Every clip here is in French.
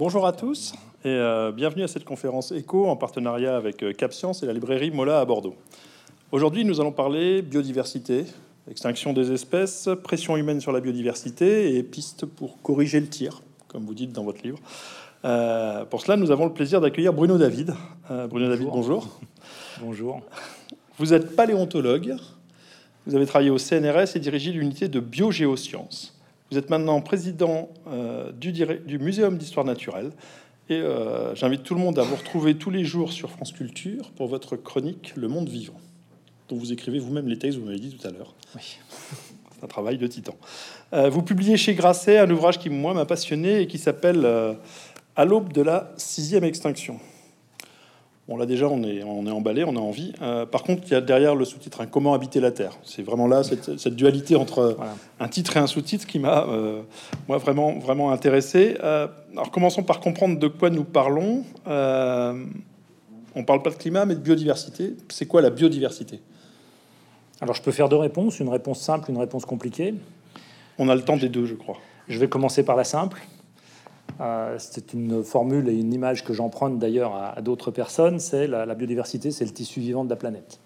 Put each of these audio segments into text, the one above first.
Bonjour à tous et euh, bienvenue à cette conférence éco en partenariat avec euh, Cap Science et la librairie Mola à Bordeaux. Aujourd'hui, nous allons parler biodiversité, extinction des espèces, pression humaine sur la biodiversité et pistes pour corriger le tir, comme vous dites dans votre livre. Euh, pour cela, nous avons le plaisir d'accueillir Bruno David. Bruno David, bonjour. Bonjour. Vous êtes paléontologue. Vous avez travaillé au CNRS et dirigé l'unité de biogéosciences. Vous êtes maintenant président du, du Muséum d'histoire naturelle et euh, j'invite tout le monde à vous retrouver tous les jours sur France Culture pour votre chronique Le Monde Vivant, dont vous écrivez vous-même les textes, vous m'avez dit tout à l'heure. Oui. C'est un travail de titan. Euh, vous publiez chez Grasset un ouvrage qui, moi, m'a passionné et qui s'appelle euh, À l'aube de la sixième extinction. Bon, là déjà, on est, on est emballé, on a envie. Euh, par contre, il y a derrière le sous-titre un Comment habiter la Terre. C'est vraiment là cette, dualité entre un titre et un sous-titre qui m'a, euh, moi, vraiment, vraiment intéressé. Euh, alors, commençons par comprendre de quoi nous parlons. on parle pas de climat, mais de biodiversité. C'est quoi la biodiversité? Alors, je peux faire deux réponses, une réponse simple, une réponse compliquée. On a le temps des deux, je crois. Je vais commencer par la simple. Euh, c'est une formule et une image que j'emprunte d'ailleurs à, d'autres personnes. C'est la, biodiversité, c'est le tissu vivant de la planète.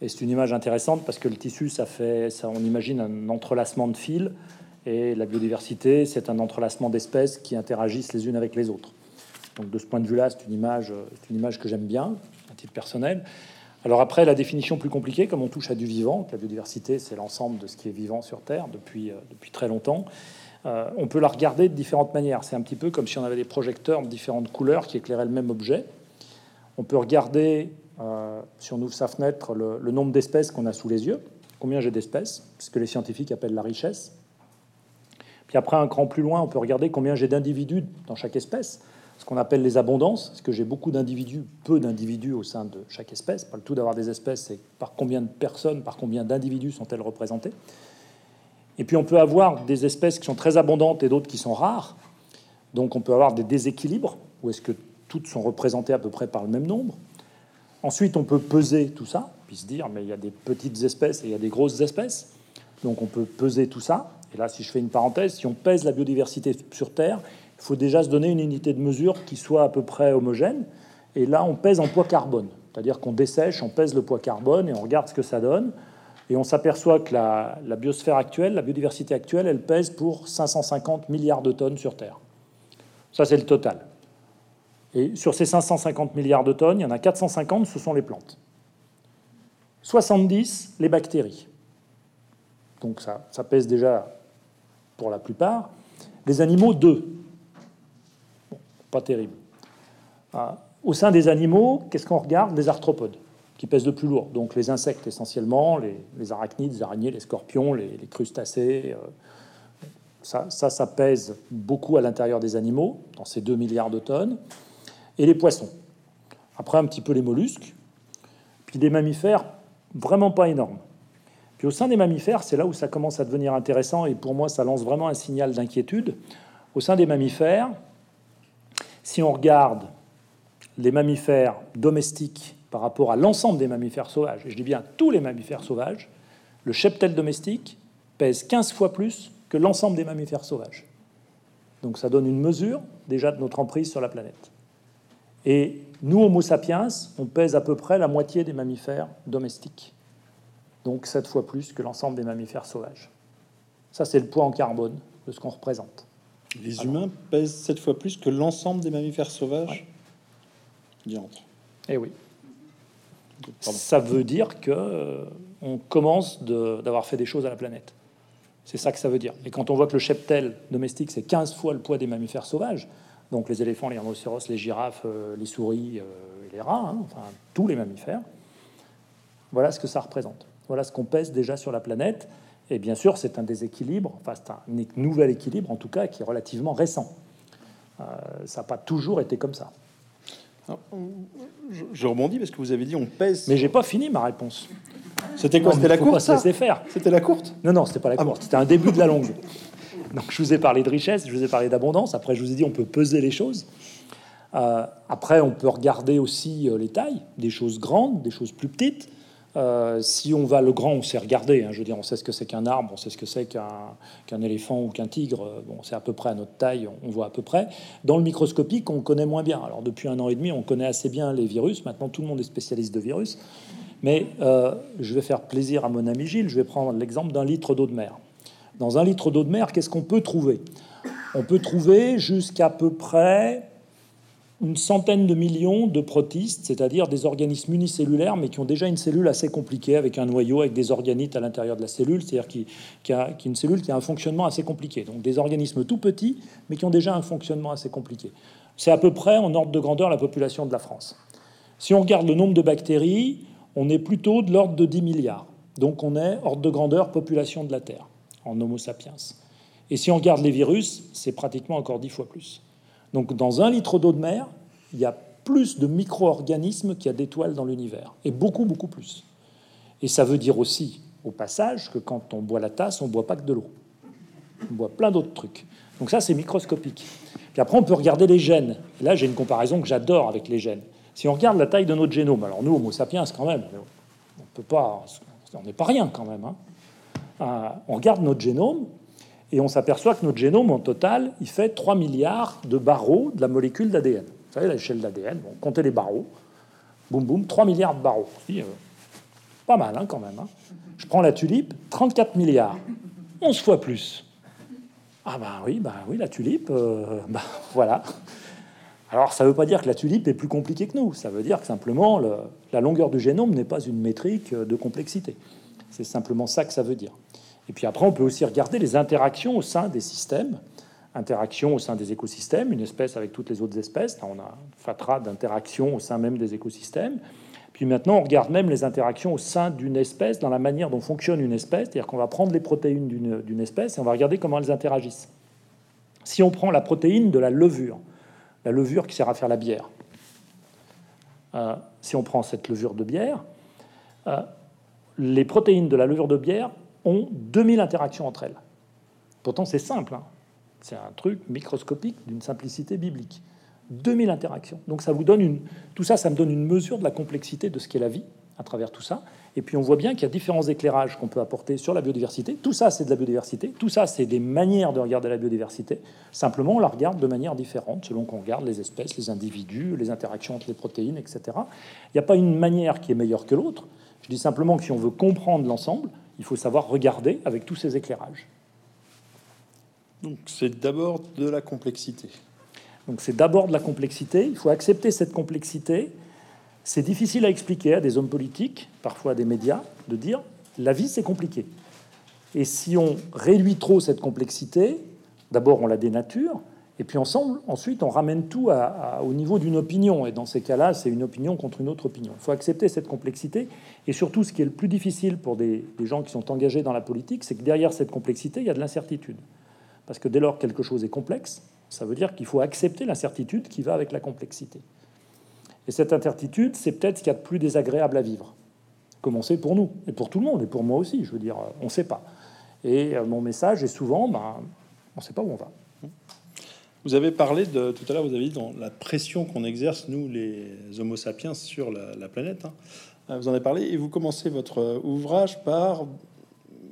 Et c'est une image intéressante parce que le tissu, ça fait, ça, on imagine un entrelacement de fils, et la biodiversité, c'est un entrelacement d'espèces qui interagissent les unes avec les autres. Donc de ce point de vue-là, c'est une image, une image que j'aime bien, à titre personnel. Alors après, la définition plus compliquée, comme on touche à du vivant, la biodiversité, c'est l'ensemble de ce qui est vivant sur Terre depuis, euh, depuis très longtemps. Euh, on peut la regarder de différentes manières. C'est un petit peu comme si on avait des projecteurs de différentes couleurs qui éclairaient le même objet. On peut regarder, euh, si on ouvre sa fenêtre, le, nombre d'espèces qu'on a sous les yeux, combien j'ai d'espèces, ce que les scientifiques appellent la richesse. Puis après, un cran plus loin, on peut regarder combien j'ai d'individus dans chaque espèce, ce qu'on appelle les abondances. Est-ce que j'ai beaucoup d'individus, peu d'individus au sein de chaque espèce Pas le tout d'avoir des espèces, c'est par combien de personnes, par combien d'individus sont-elles représentées et puis on peut avoir des espèces qui sont très abondantes et d'autres qui sont rares. Donc on peut avoir des déséquilibres, où est-ce que toutes sont représentées à peu près par le même nombre. Ensuite, on peut peser tout ça, puis se dire, mais il y a des petites espèces et il y a des grosses espèces. Donc on peut peser tout ça. Et là, si je fais une parenthèse, si on pèse la biodiversité sur Terre, il faut déjà se donner une unité de mesure qui soit à peu près homogène. Et là, on pèse en poids carbone. C'est-à-dire qu'on dessèche, on pèse le poids carbone et on regarde ce que ça donne. Et on s'aperçoit que la, biosphère actuelle, la biodiversité actuelle, elle pèse pour 550 milliards de tonnes sur Terre. Ça, c'est le total. Et sur ces 550 milliards de tonnes, il y en a 450, ce sont les plantes. 70, les bactéries. Donc ça, pèse déjà pour la plupart. Les animaux, 2. pas terrible. Ah, au sein des animaux, qu'est-ce qu'on regarde? Des arthropodes qui pèsent le plus lourd. Donc les insectes essentiellement, les, arachnides, les araignées, les scorpions, les, crustacés. Euh, ça, ça, ça, pèse beaucoup à l'intérieur des animaux, dans ces 2 milliards de tonnes. Et les poissons. Après, un petit peu les mollusques. Puis des mammifères, vraiment pas énormes. Puis au sein des mammifères, c'est là où ça commence à devenir intéressant et pour moi, ça lance vraiment un signal d'inquiétude. Au sein des mammifères, si on regarde les mammifères domestiques par rapport à l'ensemble des mammifères sauvages, et je dis bien tous les mammifères sauvages, le cheptel domestique pèse 15 fois plus que l'ensemble des mammifères sauvages. Donc ça donne une mesure déjà de notre emprise sur la planète. Et nous, Homo sapiens, on pèse à peu près la moitié des mammifères domestiques. Donc 7 fois plus que l'ensemble des mammifères sauvages. Ça, c'est le poids en carbone de ce qu'on représente. Les humains pèsent 7 fois plus que l'ensemble des mammifères sauvages ouais. Eh oui. Ça veut dire que euh, on commence d'avoir fait des choses à la planète. C'est ça que ça veut dire. Et quand on voit que le cheptel domestique, c'est 15 fois le poids des mammifères sauvages, donc les éléphants, les rhinocéros, les girafes, euh, les souris, euh, les rats, hein, enfin tous les mammifères, voilà ce que ça représente. Voilà ce qu'on pèse déjà sur la planète. Et bien sûr, c'est un déséquilibre, enfin c'est un nouvel équilibre en tout cas qui est relativement récent. ça n'a pas toujours été comme ça. Je, rebondis parce que vous avez dit on pèse. Mais j'ai pas fini ma réponse. C'était quoi C'était la courte faire. C'était la courte? Non, non, c'était pas la ah courte. C'était un début de la longue. Donc je vous ai parlé de richesse, je vous ai parlé d'abondance. Après, je vous ai dit on peut peser les choses. Euh, après, on peut regarder aussi euh, les tailles, des choses grandes, des choses plus petites. Euh, si on va le grand, on sait regarder. Hein, je veux dire, on sait ce que c'est qu'un arbre, on sait ce que c'est qu'un éléphant ou qu'un tigre. Euh, bon, c'est à peu près à notre taille, on, voit à peu près. Dans le microscopique, on connaît moins bien. Alors depuis un an et demi, on connaît assez bien les virus. Maintenant, tout le monde est spécialiste de virus. Mais euh, je vais faire plaisir à mon ami Gilles. Je vais prendre l'exemple d'un litre d'eau de mer. Dans un litre d'eau de mer, qu'est-ce qu'on peut trouver? On peut trouver jusqu'à peu près une centaine de millions de protistes, c'est-à-dire des organismes unicellulaires, mais qui ont déjà une cellule assez compliquée, avec un noyau, avec des organites à l'intérieur de la cellule, c'est-à-dire qui, qui, a, une cellule qui a un fonctionnement assez compliqué. Donc des organismes tout petits, mais qui ont déjà un fonctionnement assez compliqué. C'est à peu près en ordre de grandeur la population de la France. Si on regarde le nombre de bactéries, on est plutôt de l'ordre de 10 milliards. Donc on est ordre de grandeur population de la Terre, en Homo sapiens. Et si on regarde les virus, c'est pratiquement encore 10 fois plus. Donc dans un litre d'eau de mer, il y a plus de micro-organismes qu'il y a d'étoiles dans l'univers, et beaucoup, beaucoup plus. Et ça veut dire aussi, au passage, que quand on boit la tasse, on ne boit pas que de l'eau. On boit plein d'autres trucs. Donc ça, c'est microscopique. Puis après, on peut regarder les gènes. là, j'ai une comparaison que j'adore avec les gènes. Si on regarde la taille de notre génome, alors nous, Homo sapiens, quand même, on peut pas, on n'est pas rien quand même. Hein. Euh, on regarde notre génome, et on s'aperçoit que notre génome, en total, il fait 3 milliards de barreaux de la molécule d'ADN. Vous savez, l'échelle d'ADN, bon, comptez les barreaux. Boum, boum, 3 milliards de barreaux. Euh, pas mal, hein, quand même. Hein. Je prends la tulipe, 34 milliards. 11 fois plus. Ah ben oui, ben oui, la tulipe, euh, ben, voilà. Alors ça ne veut pas dire que la tulipe est plus compliquée que nous. Ça veut dire que simplement la longueur du génome n'est pas une métrique de complexité. C'est simplement ça que ça veut dire. Et puis après, on peut aussi regarder les interactions au sein des systèmes, interactions au sein des écosystèmes, une espèce avec toutes les autres espèces. on a un fatras d'interactions au sein même des écosystèmes. Puis maintenant, on regarde même les interactions au sein d'une espèce, dans la manière dont fonctionne une espèce, c'est-à-dire qu'on va prendre les protéines d'une espèce et on va regarder comment elles interagissent. Si on prend la protéine de la levure, la levure qui sert à faire la bière, euh, si on prend cette levure de bière, euh, les protéines de la levure de bière ont 2000 interactions entre elles. Pourtant, c'est simple. Hein. C'est un truc microscopique d'une simplicité biblique. 2000 interactions. Donc ça vous donne une... Tout ça, ça me donne une mesure de la complexité de ce qu'est la vie à travers tout ça. Et puis on voit bien qu'il y a différents éclairages qu'on peut apporter sur la biodiversité. Tout ça, c'est de la biodiversité. Tout ça, c'est des manières de regarder la biodiversité. Simplement, on la regarde de manière différente selon qu'on regarde les espèces, les individus, les interactions entre les protéines, etc. Il n'y a pas une manière qui est meilleure que l'autre. Je dis simplement que si on veut comprendre l'ensemble, il faut savoir regarder avec tous ces éclairages. Donc c'est d'abord de la complexité. Donc c'est d'abord de la complexité. Il faut accepter cette complexité. C'est difficile à expliquer à des hommes politiques, parfois à des médias, de dire la vie c'est compliqué. Et si on réduit trop cette complexité, d'abord on la dénature, et puis ensemble, ensuite, on ramène tout au niveau d'une opinion. Et dans ces cas-là, c'est une opinion contre une autre opinion. Il faut accepter cette complexité. Et surtout, ce qui est le plus difficile pour des, gens qui sont engagés dans la politique, c'est que derrière cette complexité, il y a de l'incertitude. Parce que dès lors que quelque chose est complexe, ça veut dire qu'il faut accepter l'incertitude qui va avec la complexité. Et cette incertitude, c'est peut-être ce qu'il y a de plus désagréable à vivre. Commencer pour nous, et pour tout le monde, et pour moi aussi. Je veux dire, on ne sait pas. Et euh, mon message est souvent, ben, on ne sait pas où on va. Vous avez parlé de tout à l'heure, vous avez dit dans la pression qu'on exerce nous les Homo sapiens sur la, planète. Hein. Euh, vous en avez parlé et vous commencez votre ouvrage par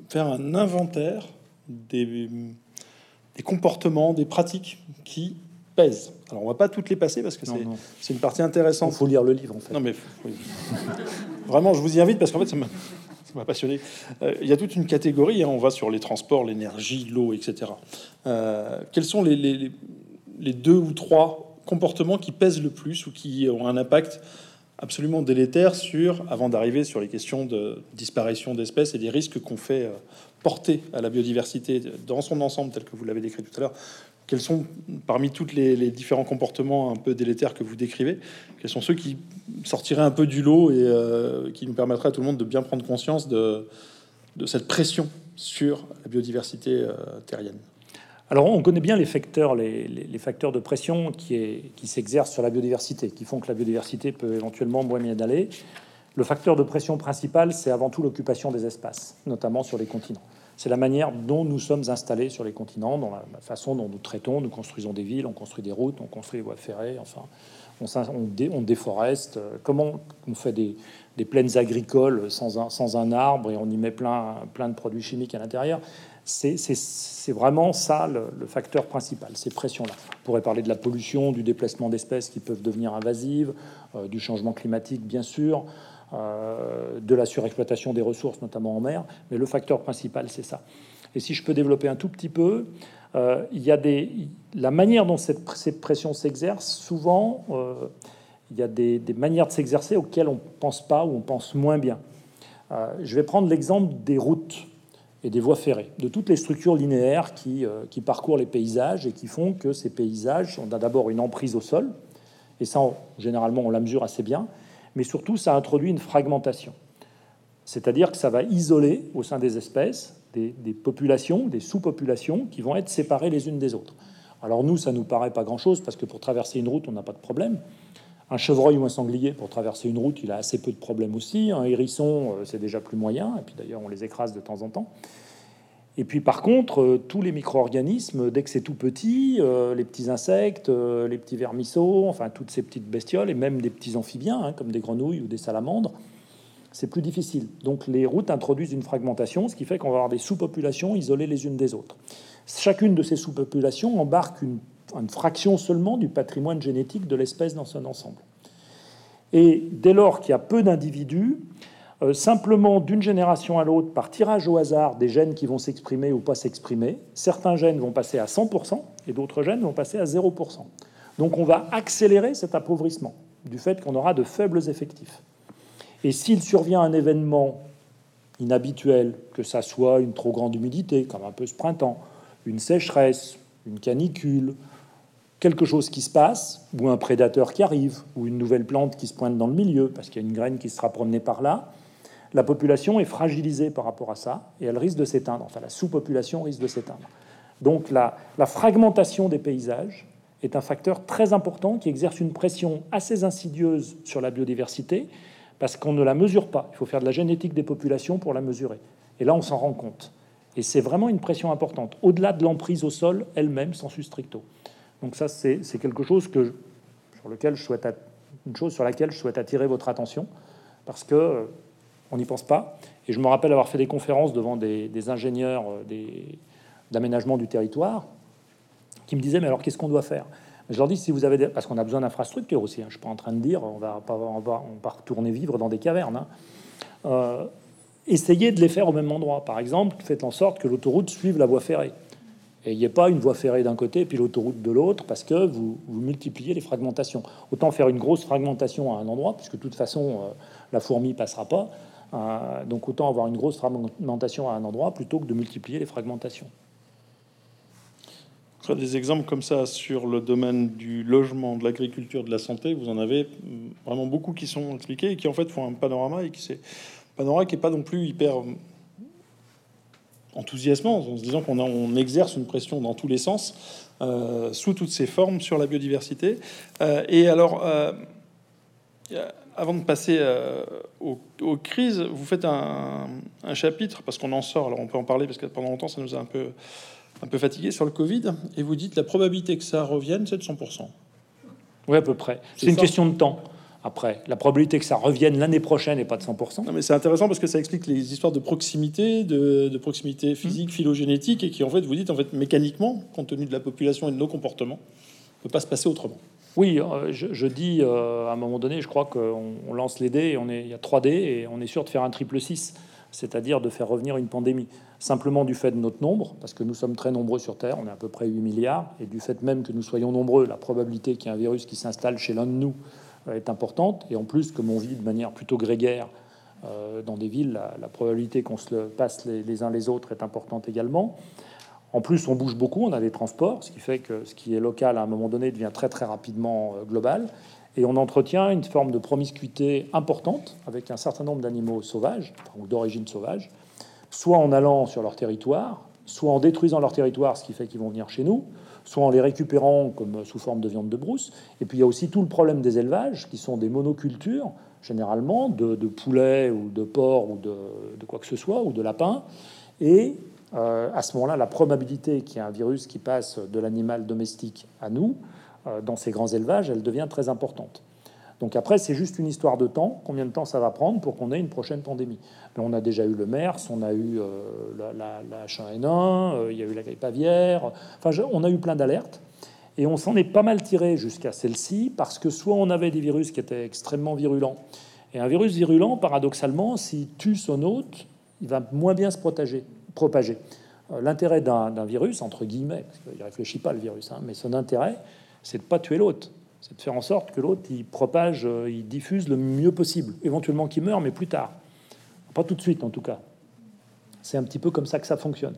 faire un inventaire des, des comportements, des pratiques qui pèsent. Alors on va pas toutes les passer parce que c'est une partie intéressante. Il faut lire le livre en fait. Non mais vraiment, je vous y invite parce qu'en fait ça m'a passionné. Euh, il y a toute une catégorie, hein. on va sur les transports, l'énergie, l'eau, etc. Euh, quels sont les, les, les deux ou trois comportements qui pèsent le plus ou qui ont un impact absolument délétère sur, avant d'arriver sur les questions de disparition d'espèces et des risques qu'on fait euh, porter à la biodiversité dans son ensemble, tel que vous l'avez décrit tout à l'heure, quels sont, parmi tous les, différents comportements un peu délétères que vous décrivez, quels sont ceux qui sortiraient un peu du lot et euh, qui nous permettraient à tout le monde de bien prendre conscience de, cette pression sur la biodiversité euh, terrienne? Alors, on connaît bien les facteurs, les, facteurs de pression qui, s'exercent sur la biodiversité, qui font que la biodiversité peut éventuellement moins bien aller. Le facteur de pression principal, c'est avant tout l'occupation des espaces, notamment sur les continents. c'est la manière dont nous sommes installés sur les continents, dans la façon dont nous traitons, nous construisons des villes, on construit des routes, on construit des voies ferrées, enfin, on, déforeste, comment on fait des, plaines agricoles sans un, arbre et on y met plein de produits chimiques à l'intérieur? C'est vraiment ça le, facteur principal, ces pressions-là. On pourrait parler de la pollution, du déplacement d'espèces qui peuvent devenir invasives, euh, du changement climatique, bien sûr, euh, de la surexploitation des ressources, notamment en mer, mais le facteur principal, c'est ça. Et si je peux développer un tout petit peu, euh, il y a des, la manière dont cette, pression s'exerce, souvent, il y a des, manières de s'exercer auxquelles on ne pense pas ou on pense moins bien. je vais prendre l'exemple des routes et des voies ferrées, de toutes les structures linéaires qui, qui parcourent les paysages et qui font que ces paysages ont d'abord une emprise au sol, et ça, généralement, on la mesure assez bien, mais surtout ça introduit une fragmentation. C'est-à-dire que ça va isoler au sein des espèces des, populations, des sous-populations qui vont être séparées les unes des autres. Alors nous, ça nous paraît pas grand-chose parce que pour traverser une route, on n'a pas de problème. Un chevreuil ou un sanglier, pour traverser une route, il a assez peu de problèmes aussi. Un hérisson, euh, c'est déjà plus moyen. Et puis d'ailleurs, on les écrase de temps en temps. Et puis par contre, euh, tous les micro-organismes, dès que c'est tout petit, euh, les petits insectes, les petits vermisseaux, enfin toutes ces petites bestioles, et même des petits amphibiens, hein, comme des grenouilles ou des salamandres, c'est plus difficile. Donc les routes introduisent une fragmentation, ce qui fait qu'on va avoir des sous-populations isolées les unes des autres. Chacune de ces sous-populations embarque une, une, fraction seulement du patrimoine génétique de l'espèce dans son ensemble. Et dès lors qu'il y a peu d'individus, euh, simplement d'une génération à l'autre, par tirage au hasard, des gènes qui vont s'exprimer ou pas s'exprimer. Certains gènes vont passer à 100% et d'autres gènes vont passer à 0%. Donc on va accélérer cet appauvrissement du fait qu'on aura de faibles effectifs. Et s'il survient un événement inhabituel, que ça soit une trop grande humidité, comme un peu ce printemps, une sécheresse, une canicule, quelque chose qui se passe, ou un prédateur qui arrive, ou une nouvelle plante qui se pointe dans le milieu, parce qu'il y a une graine qui sera promenée par là, la population est fragilisée par rapport à ça et elle risque de s'éteindre. Enfin, la sous-population risque de s'éteindre. Donc la, fragmentation des paysages est un facteur très important qui exerce une pression assez insidieuse sur la biodiversité parce qu'on ne la mesure pas. Il faut faire de la génétique des populations pour la mesurer. Et là, on s'en rend compte. Et c'est vraiment une pression importante, au-delà de l'emprise au sol elle-même, sans stricto. Donc ça, c'est quelque chose que, sur lequel je souhaite, une chose sur laquelle je souhaite attirer votre attention, parce que on n'y pense pas. Et je me rappelle avoir fait des conférences devant des, ingénieurs euh, d'aménagement du territoire qui me disaient, mais alors qu'est-ce qu'on doit faire? Je leur dis, si vous avez des... Parce qu'on a besoin d'infrastructures aussi. Hein. Je suis pas en train de dire, on va pas, on on va retourner vivre dans des cavernes. Hein. Euh, essayez de les faire au même endroit. Par exemple, faites en sorte que l'autoroute suive la voie ferrée. Et il n'y ait pas une voie ferrée d'un côté et puis l'autoroute de l'autre, parce que vous, multipliez les fragmentations. Autant faire une grosse fragmentation à un endroit, puisque de toute façon, euh, la fourmi passera pas. Euh, donc autant avoir une grosse fragmentation à un endroit plutôt que de multiplier les fragmentations. Des exemples comme ça sur le domaine du logement, de l'agriculture, de la santé, vous en avez vraiment beaucoup qui sont expliqués et qui en fait font un panorama et qui c'est panorama qui est pas non plus hyper enthousiasmant en se disant qu'on on exerce une pression dans tous les sens euh, sous toutes ses formes sur la biodiversité. Euh, et alors, avant de passer euh, aux, crises, vous faites un, chapitre, parce qu'on en sort, alors on peut en parler, parce que pendant longtemps, ça nous a un peu, un peu fatigué sur le Covid, et vous dites la probabilité que ça revienne, c'est de 100%. Oui, à peu près. C'est une question de temps. Après, la probabilité que ça revienne l'année prochaine n'est pas de 100%. Non, mais c'est intéressant parce que ça explique les histoires de proximité, de, proximité physique, mmh. phylogénétique, et qui en fait, vous dites, en fait, mécaniquement, compte tenu de la population et de nos comportements, ne peut pas se passer autrement. Oui, euh, je, dis euh, à un moment donné, je crois qu'on lance les dés, et on est, il y a 3 dés, et on est sûr de faire un triple 6, c'est-à-dire de faire revenir une pandémie. Simplement du fait de notre nombre, parce que nous sommes très nombreux sur Terre, on est à peu près 8 milliards, et du fait même que nous soyons nombreux, la probabilité qu'il y ait un virus qui s'installe chez l'un de nous est importante, et en plus, comme on vit de manière plutôt grégaire dans des villes, la, probabilité qu'on se le passe les uns les autres est importante également. En plus, on bouge beaucoup, on a des transports, ce qui fait que ce qui est local à un moment donné devient très très rapidement euh, global. Et on entretient une forme de promiscuité importante avec un certain nombre d'animaux sauvages ou d'origine sauvage, soit en allant sur leur territoire, soit en détruisant leur territoire, ce qui fait qu'ils vont venir chez nous, soit en les récupérant comme sous forme de viande de brousse. Et puis il y a aussi tout le problème des élevages, qui sont des monocultures, généralement, de, de poulets ou de porcs ou de, quoi que ce soit, ou de lapins. Et à ce moment-là, la probabilité qu'il y ait un virus qui passe de l'animal domestique à nous, dans ces grands élevages, elle devient très importante. Donc après, c'est juste une histoire de temps. Combien de temps ça va prendre pour qu'on ait une prochaine pandémie Mais on a déjà eu le MERS, on a eu la, la, H1N1, il y a eu la grippe aviaire. Enfin, on a eu plein d'alertes. Et on s'en est pas mal tiré jusqu'à celle-ci parce que soit on avait des virus qui étaient extrêmement virulents. Et un virus virulent, paradoxalement, s'il tue son hôte, il va moins bien se protéger, propager. Euh, l'intérêt d'un virus, entre guillemets, parce qu'il ne réfléchit pas le virus, hein, mais son intérêt, c'est de pas tuer l'autre. C'est de faire en sorte que l'autre, il propage, euh, il diffuse le mieux possible. Éventuellement qu'il meurt, mais plus tard. Pas tout de suite, en tout cas. C'est un petit peu comme ça que ça fonctionne.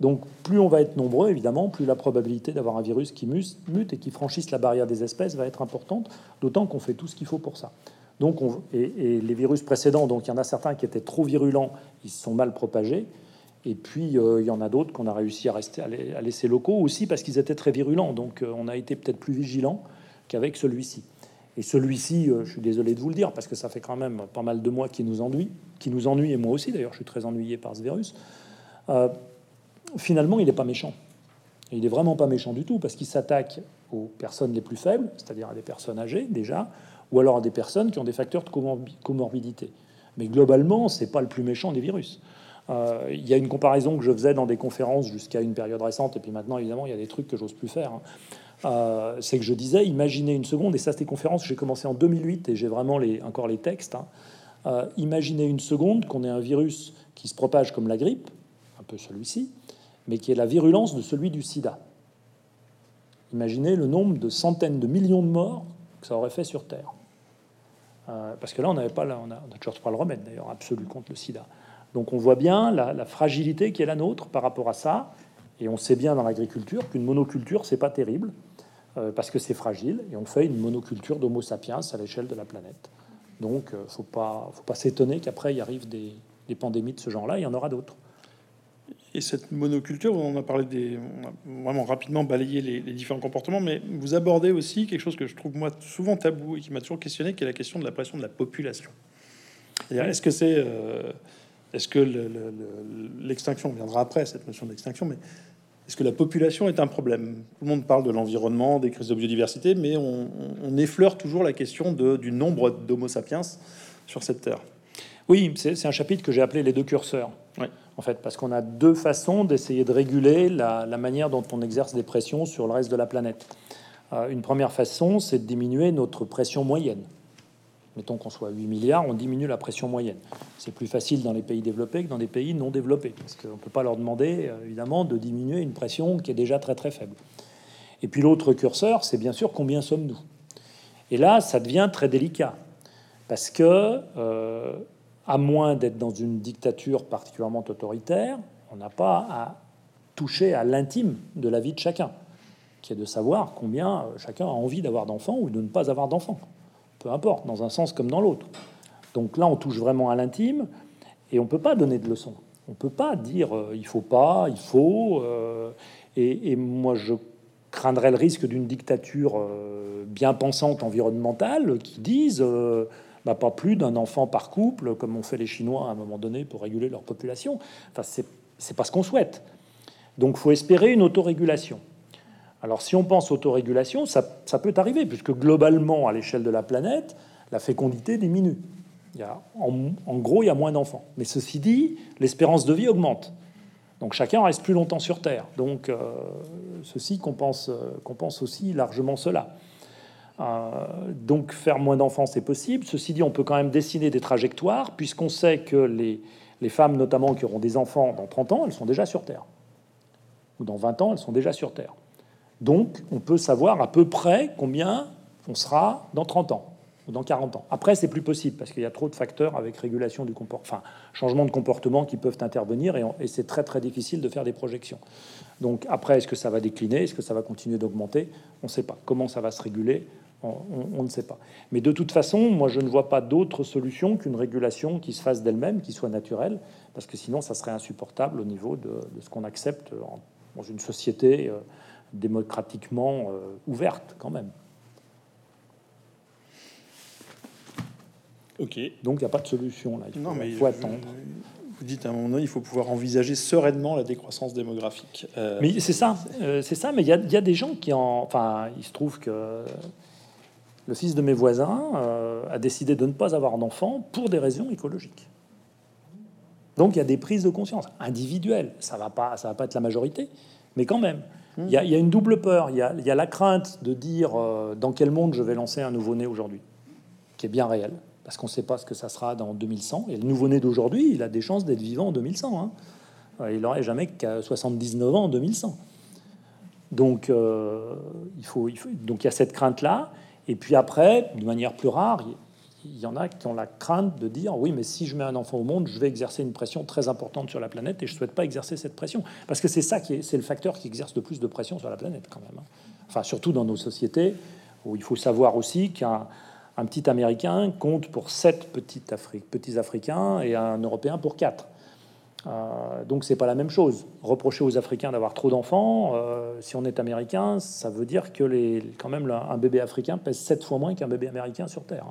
Donc plus on va être nombreux, évidemment, plus la probabilité d'avoir un virus qui mute et qui franchisse la barrière des espèces va être importante, d'autant qu'on fait tout ce qu'il faut pour ça. Donc on, et, les virus précédents, donc il y en a certains qui étaient trop virulents, ils se sont mal propagés. Et puis euh, il y en a d'autres qu'on a réussi à, laisser locaux aussi parce qu'ils étaient très virulents. Donc euh, on a été peut-être plus vigilant qu'avec celui-ci. Et celui-ci, euh, je suis désolé de vous le dire parce que ça fait quand même pas mal de mois qui nous ennuie, qui nous ennuie et moi aussi d'ailleurs, je suis très ennuyé par ce virus finalement, il n'est pas méchant. il n'est vraiment pas méchant du tout, parce qu'il s'attaque aux personnes les plus faibles, c'est-à-dire à des personnes âgées déjà, ou alors à des personnes qui ont des facteurs de comorbidité. Mais globalement, c'est pas le plus méchant des virus. Euh, il y a une comparaison que je faisais dans des conférences jusqu'à une période récente, et puis maintenant, évidemment, il y a des trucs que j'ose plus faire. Hein. Euh, c'est que je disais, imaginez une seconde, et ça, c'était conférences, j'ai commencé en 2008, et j'ai vraiment encore les textes. Hein. Euh, imaginez une seconde qu'on ait un virus qui se propage comme la grippe, un peu celui-ci, mais qui est la virulence de celui du sida. Imaginez le nombre de centaines de millions de morts que ça aurait fait sur Terre. Euh, parce que là, on n'avait pas, on a, toujours pas le remède d'ailleurs absolu contre le sida. Donc on voit bien la, fragilité qui est la nôtre par rapport à ça, et on sait bien dans l'agriculture qu'une monoculture c'est pas terrible parce que c'est fragile, et on fait une monoculture d'Homo sapiens à l'échelle de la planète. Donc euh, faut pas, faut pas s'étonner qu'après il arrive des, des pandémies de ce genre-là, il y en aura d'autres. Et cette monoculture, on a parlé des, on a vraiment rapidement balayé les, différents comportements, mais vous abordez aussi quelque chose que je trouve moi souvent tabou et qui m'a toujours questionné, qui est la question de la pression de la population. Est-ce que c'est, euh, est-ce que l'extinction viendra après cette notion d'extinction, mais est-ce que la population est un problème? Tout le monde parle de l'environnement, des crises de biodiversité, mais on, on effleure toujours la question de, du nombre d'Homo sapiens sur cette terre. Oui, c'est un chapitre que j'ai appelé les deux curseurs. En fait, parce qu'on a deux façons d'essayer de réguler la, manière dont on exerce des pressions sur le reste de la planète. Euh, une première façon, c'est de diminuer notre pression moyenne. Mettons qu'on soit 8 milliards, on diminue la pression moyenne. C'est plus facile dans les pays développés que dans les pays non développés, parce qu'on ne peut pas leur demander, euh, évidemment, de diminuer une pression qui est déjà très très faible. Et puis l'autre curseur, c'est bien sûr combien sommes-nous. Et là, ça devient très délicat, parce que euh, à moins d'être dans une dictature particulièrement autoritaire, on n'a pas à toucher à l'intime de la vie de chacun, qui est de savoir combien euh, chacun a envie d'avoir d'enfants ou de ne pas avoir d'enfants. Peu importe, dans un sens comme dans l'autre. Donc là, on touche vraiment à l'intime et on ne peut pas donner de leçons. On ne peut pas dire euh, il faut pas, il faut. Euh, et, moi, je craindrais le risque d'une dictature bien pensante environnementale qui dise bah, pas plus d'un enfant par couple, comme ont fait les Chinois à un moment donné pour réguler leur population. Enfin, c'est pas ce qu'on souhaite. Donc, faut espérer une autorégulation. Alors, si on pense autorégulation, ça, ça peut arriver, puisque globalement, à l'échelle de la planète, la fécondité diminue. En, gros, il y a moins d'enfants. Mais ceci dit, l'espérance de vie augmente. Donc chacun reste plus longtemps sur Terre. Donc euh, ceci compense, euh, aussi largement cela. Euh, donc faire moins d'enfants, c'est possible. Ceci dit, on peut quand même dessiner des trajectoires, puisqu'on sait que les, femmes, notamment, qui auront des enfants dans 30 ans, elles sont déjà sur Terre. Ou dans 20 ans, elles sont déjà sur Terre. Donc, on peut savoir à peu près combien on sera dans 30 ans ou dans 40 ans. Après, c'est plus possible, parce qu'il y a trop de facteurs avec régulation du comportement, enfin, changement de comportement qui peuvent intervenir, et, c'est très très difficile de faire des projections. Donc après, est-ce que ça va décliner? Est-ce que ça va continuer d'augmenter? On ne sait pas. Comment ça va se réguler? On, ne sait pas. Mais de toute façon, moi, je ne vois pas d'autre solution qu'une régulation qui se fasse d'elle-même, qui soit naturelle, parce que sinon, ça serait insupportable au niveau de, ce qu'on accepte dans une société euh, démocratiquement euh, ouverte, quand même. Ok. Donc, il n'y a pas de solution là. Il faut, attendre. vous dites à un moment donné, il faut pouvoir envisager sereinement la décroissance démographique. Euh, mais c'est ça, euh, c'est ça. Mais il y, a des gens qui en, enfin, il se trouve que le fils de mes voisins euh, a décidé de ne pas avoir d'enfant pour des raisons écologiques. Donc il y a des prises de conscience individuelles. Ça va pas, ça va pas être la majorité, mais quand même. Il y, a, une double peur. Il y a, la crainte de dire dans quel monde je vais lancer un nouveau-né aujourd'hui, qui est bien réel parce qu'on ne sait pas ce que ça sera dans 2100. Et le nouveau-né d'aujourd'hui, il a des chances d'être vivant en 2100. Hein. Euh, il n'aurait jamais qu'à 79 ans en 2100. Donc, euh, il faut, il faut, donc il y a cette crainte-là. Et puis après, de manière plus rare, il y en a qui ont la crainte de dire oui, mais si je mets un enfant au monde, je vais exercer une pression très importante sur la planète et je ne souhaite pas exercer cette pression. Parce que c'est ça qui est, c'est le facteur qui exerce le plus de pression sur la planète quand même. Hein. Enfin, surtout dans nos sociétés où il faut savoir aussi qu'un un petit Américain compte pour sept petits, Africains et un Européen pour quatre. Euh, donc c'est pas la même chose. Reprocher aux Africains d'avoir trop d'enfants, euh, si on est américain, ça veut dire que les, quand même un bébé africain pèse sept fois moins qu'un bébé américain sur Terre.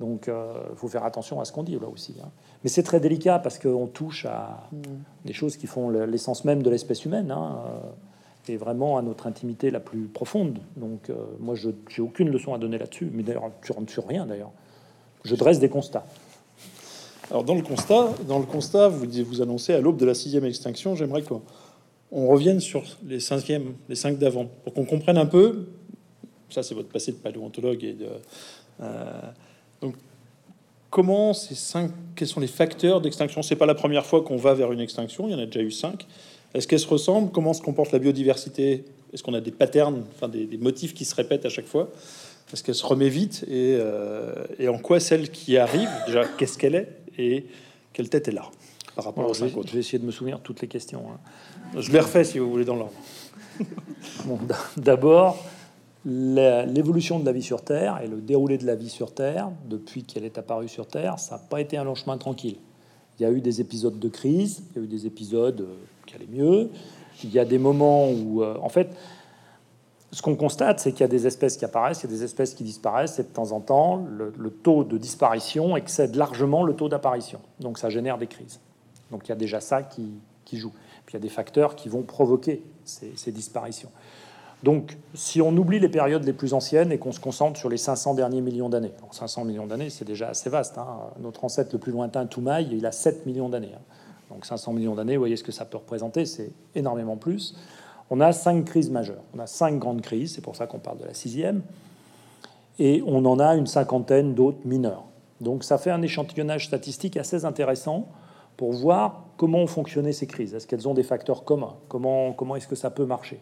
Donc il euh, faut faire attention à ce qu'on dit là aussi. Hein. Mais c'est très délicat parce qu'on touche à mm. des choses qui font l'essence même de l'espèce humaine. Hein et vraiment à notre intimité la plus profonde. Donc, euh, moi, je n'ai aucune leçon à donner là-dessus, mais d'ailleurs, tu rentres sur rien, d'ailleurs. Je dresse des constats. Alors, dans le constat, dans le constat vous, vous annoncez à l'aube de la sixième extinction, j'aimerais qu'on on revienne sur les cinquièmes, les cinq d'avant, pour qu'on comprenne un peu. Ça, c'est votre passé de paléontologue et de. Donc, comment ces cinq, quels sont les facteurs d'extinction? C'est pas la première fois qu'on va vers une extinction. Il y en a déjà eu cinq. Est-ce qu'elles se ressemblent Comment se comporte la biodiversité? Est-ce qu'on a des patterns, enfin des, motifs qui se répètent à chaque fois? Est-ce qu'elle se remet vite? Euh, et, en quoi celle qui arrive, déjà, qu'est-ce qu'elle est? Et quelle tête elle a par rapport aux je, vais, je vais essayer de me souvenir toutes les questions. Hein. Je les refais si vous voulez dans l'ordre. D'abord, l'évolution de la vie sur Terre et le déroulé de la vie sur Terre, depuis qu'elle est apparue sur Terre, ça n'a pas été un long chemin tranquille. Il y a eu des épisodes de crise, il y a eu des épisodes euh, qui allaient mieux. Il y a des moments où, euh, en fait, ce qu'on constate, c'est qu'il y a des espèces qui apparaissent, il y a des espèces qui disparaissent, et de temps en temps, le, taux de disparition excède largement le taux d'apparition. Donc ça génère des crises. Donc il y a déjà ça qui, joue. Puis il y a des facteurs qui vont provoquer ces, ces disparitions. Donc, si on oublie les périodes les plus anciennes et qu'on se concentre sur les 500 derniers millions d'années, 500 millions d'années, c'est déjà assez vaste. Hein. Notre ancêtre le plus lointain, Toumaï, il a 7 millions d'années. Hein. Donc 500 millions d'années, vous voyez ce que ça peut représenter, c'est énormément plus. On a cinq crises majeures. On a cinq grandes crises, c'est pour ça qu'on parle de la sixième. Et on en a une cinquantaine d'autres mineures. Donc ça fait un échantillonnage statistique assez intéressant pour voir comment ont fonctionné ces crises. Est-ce qu'elles ont des facteurs communs? Comment, comment est-ce que ça peut marcher?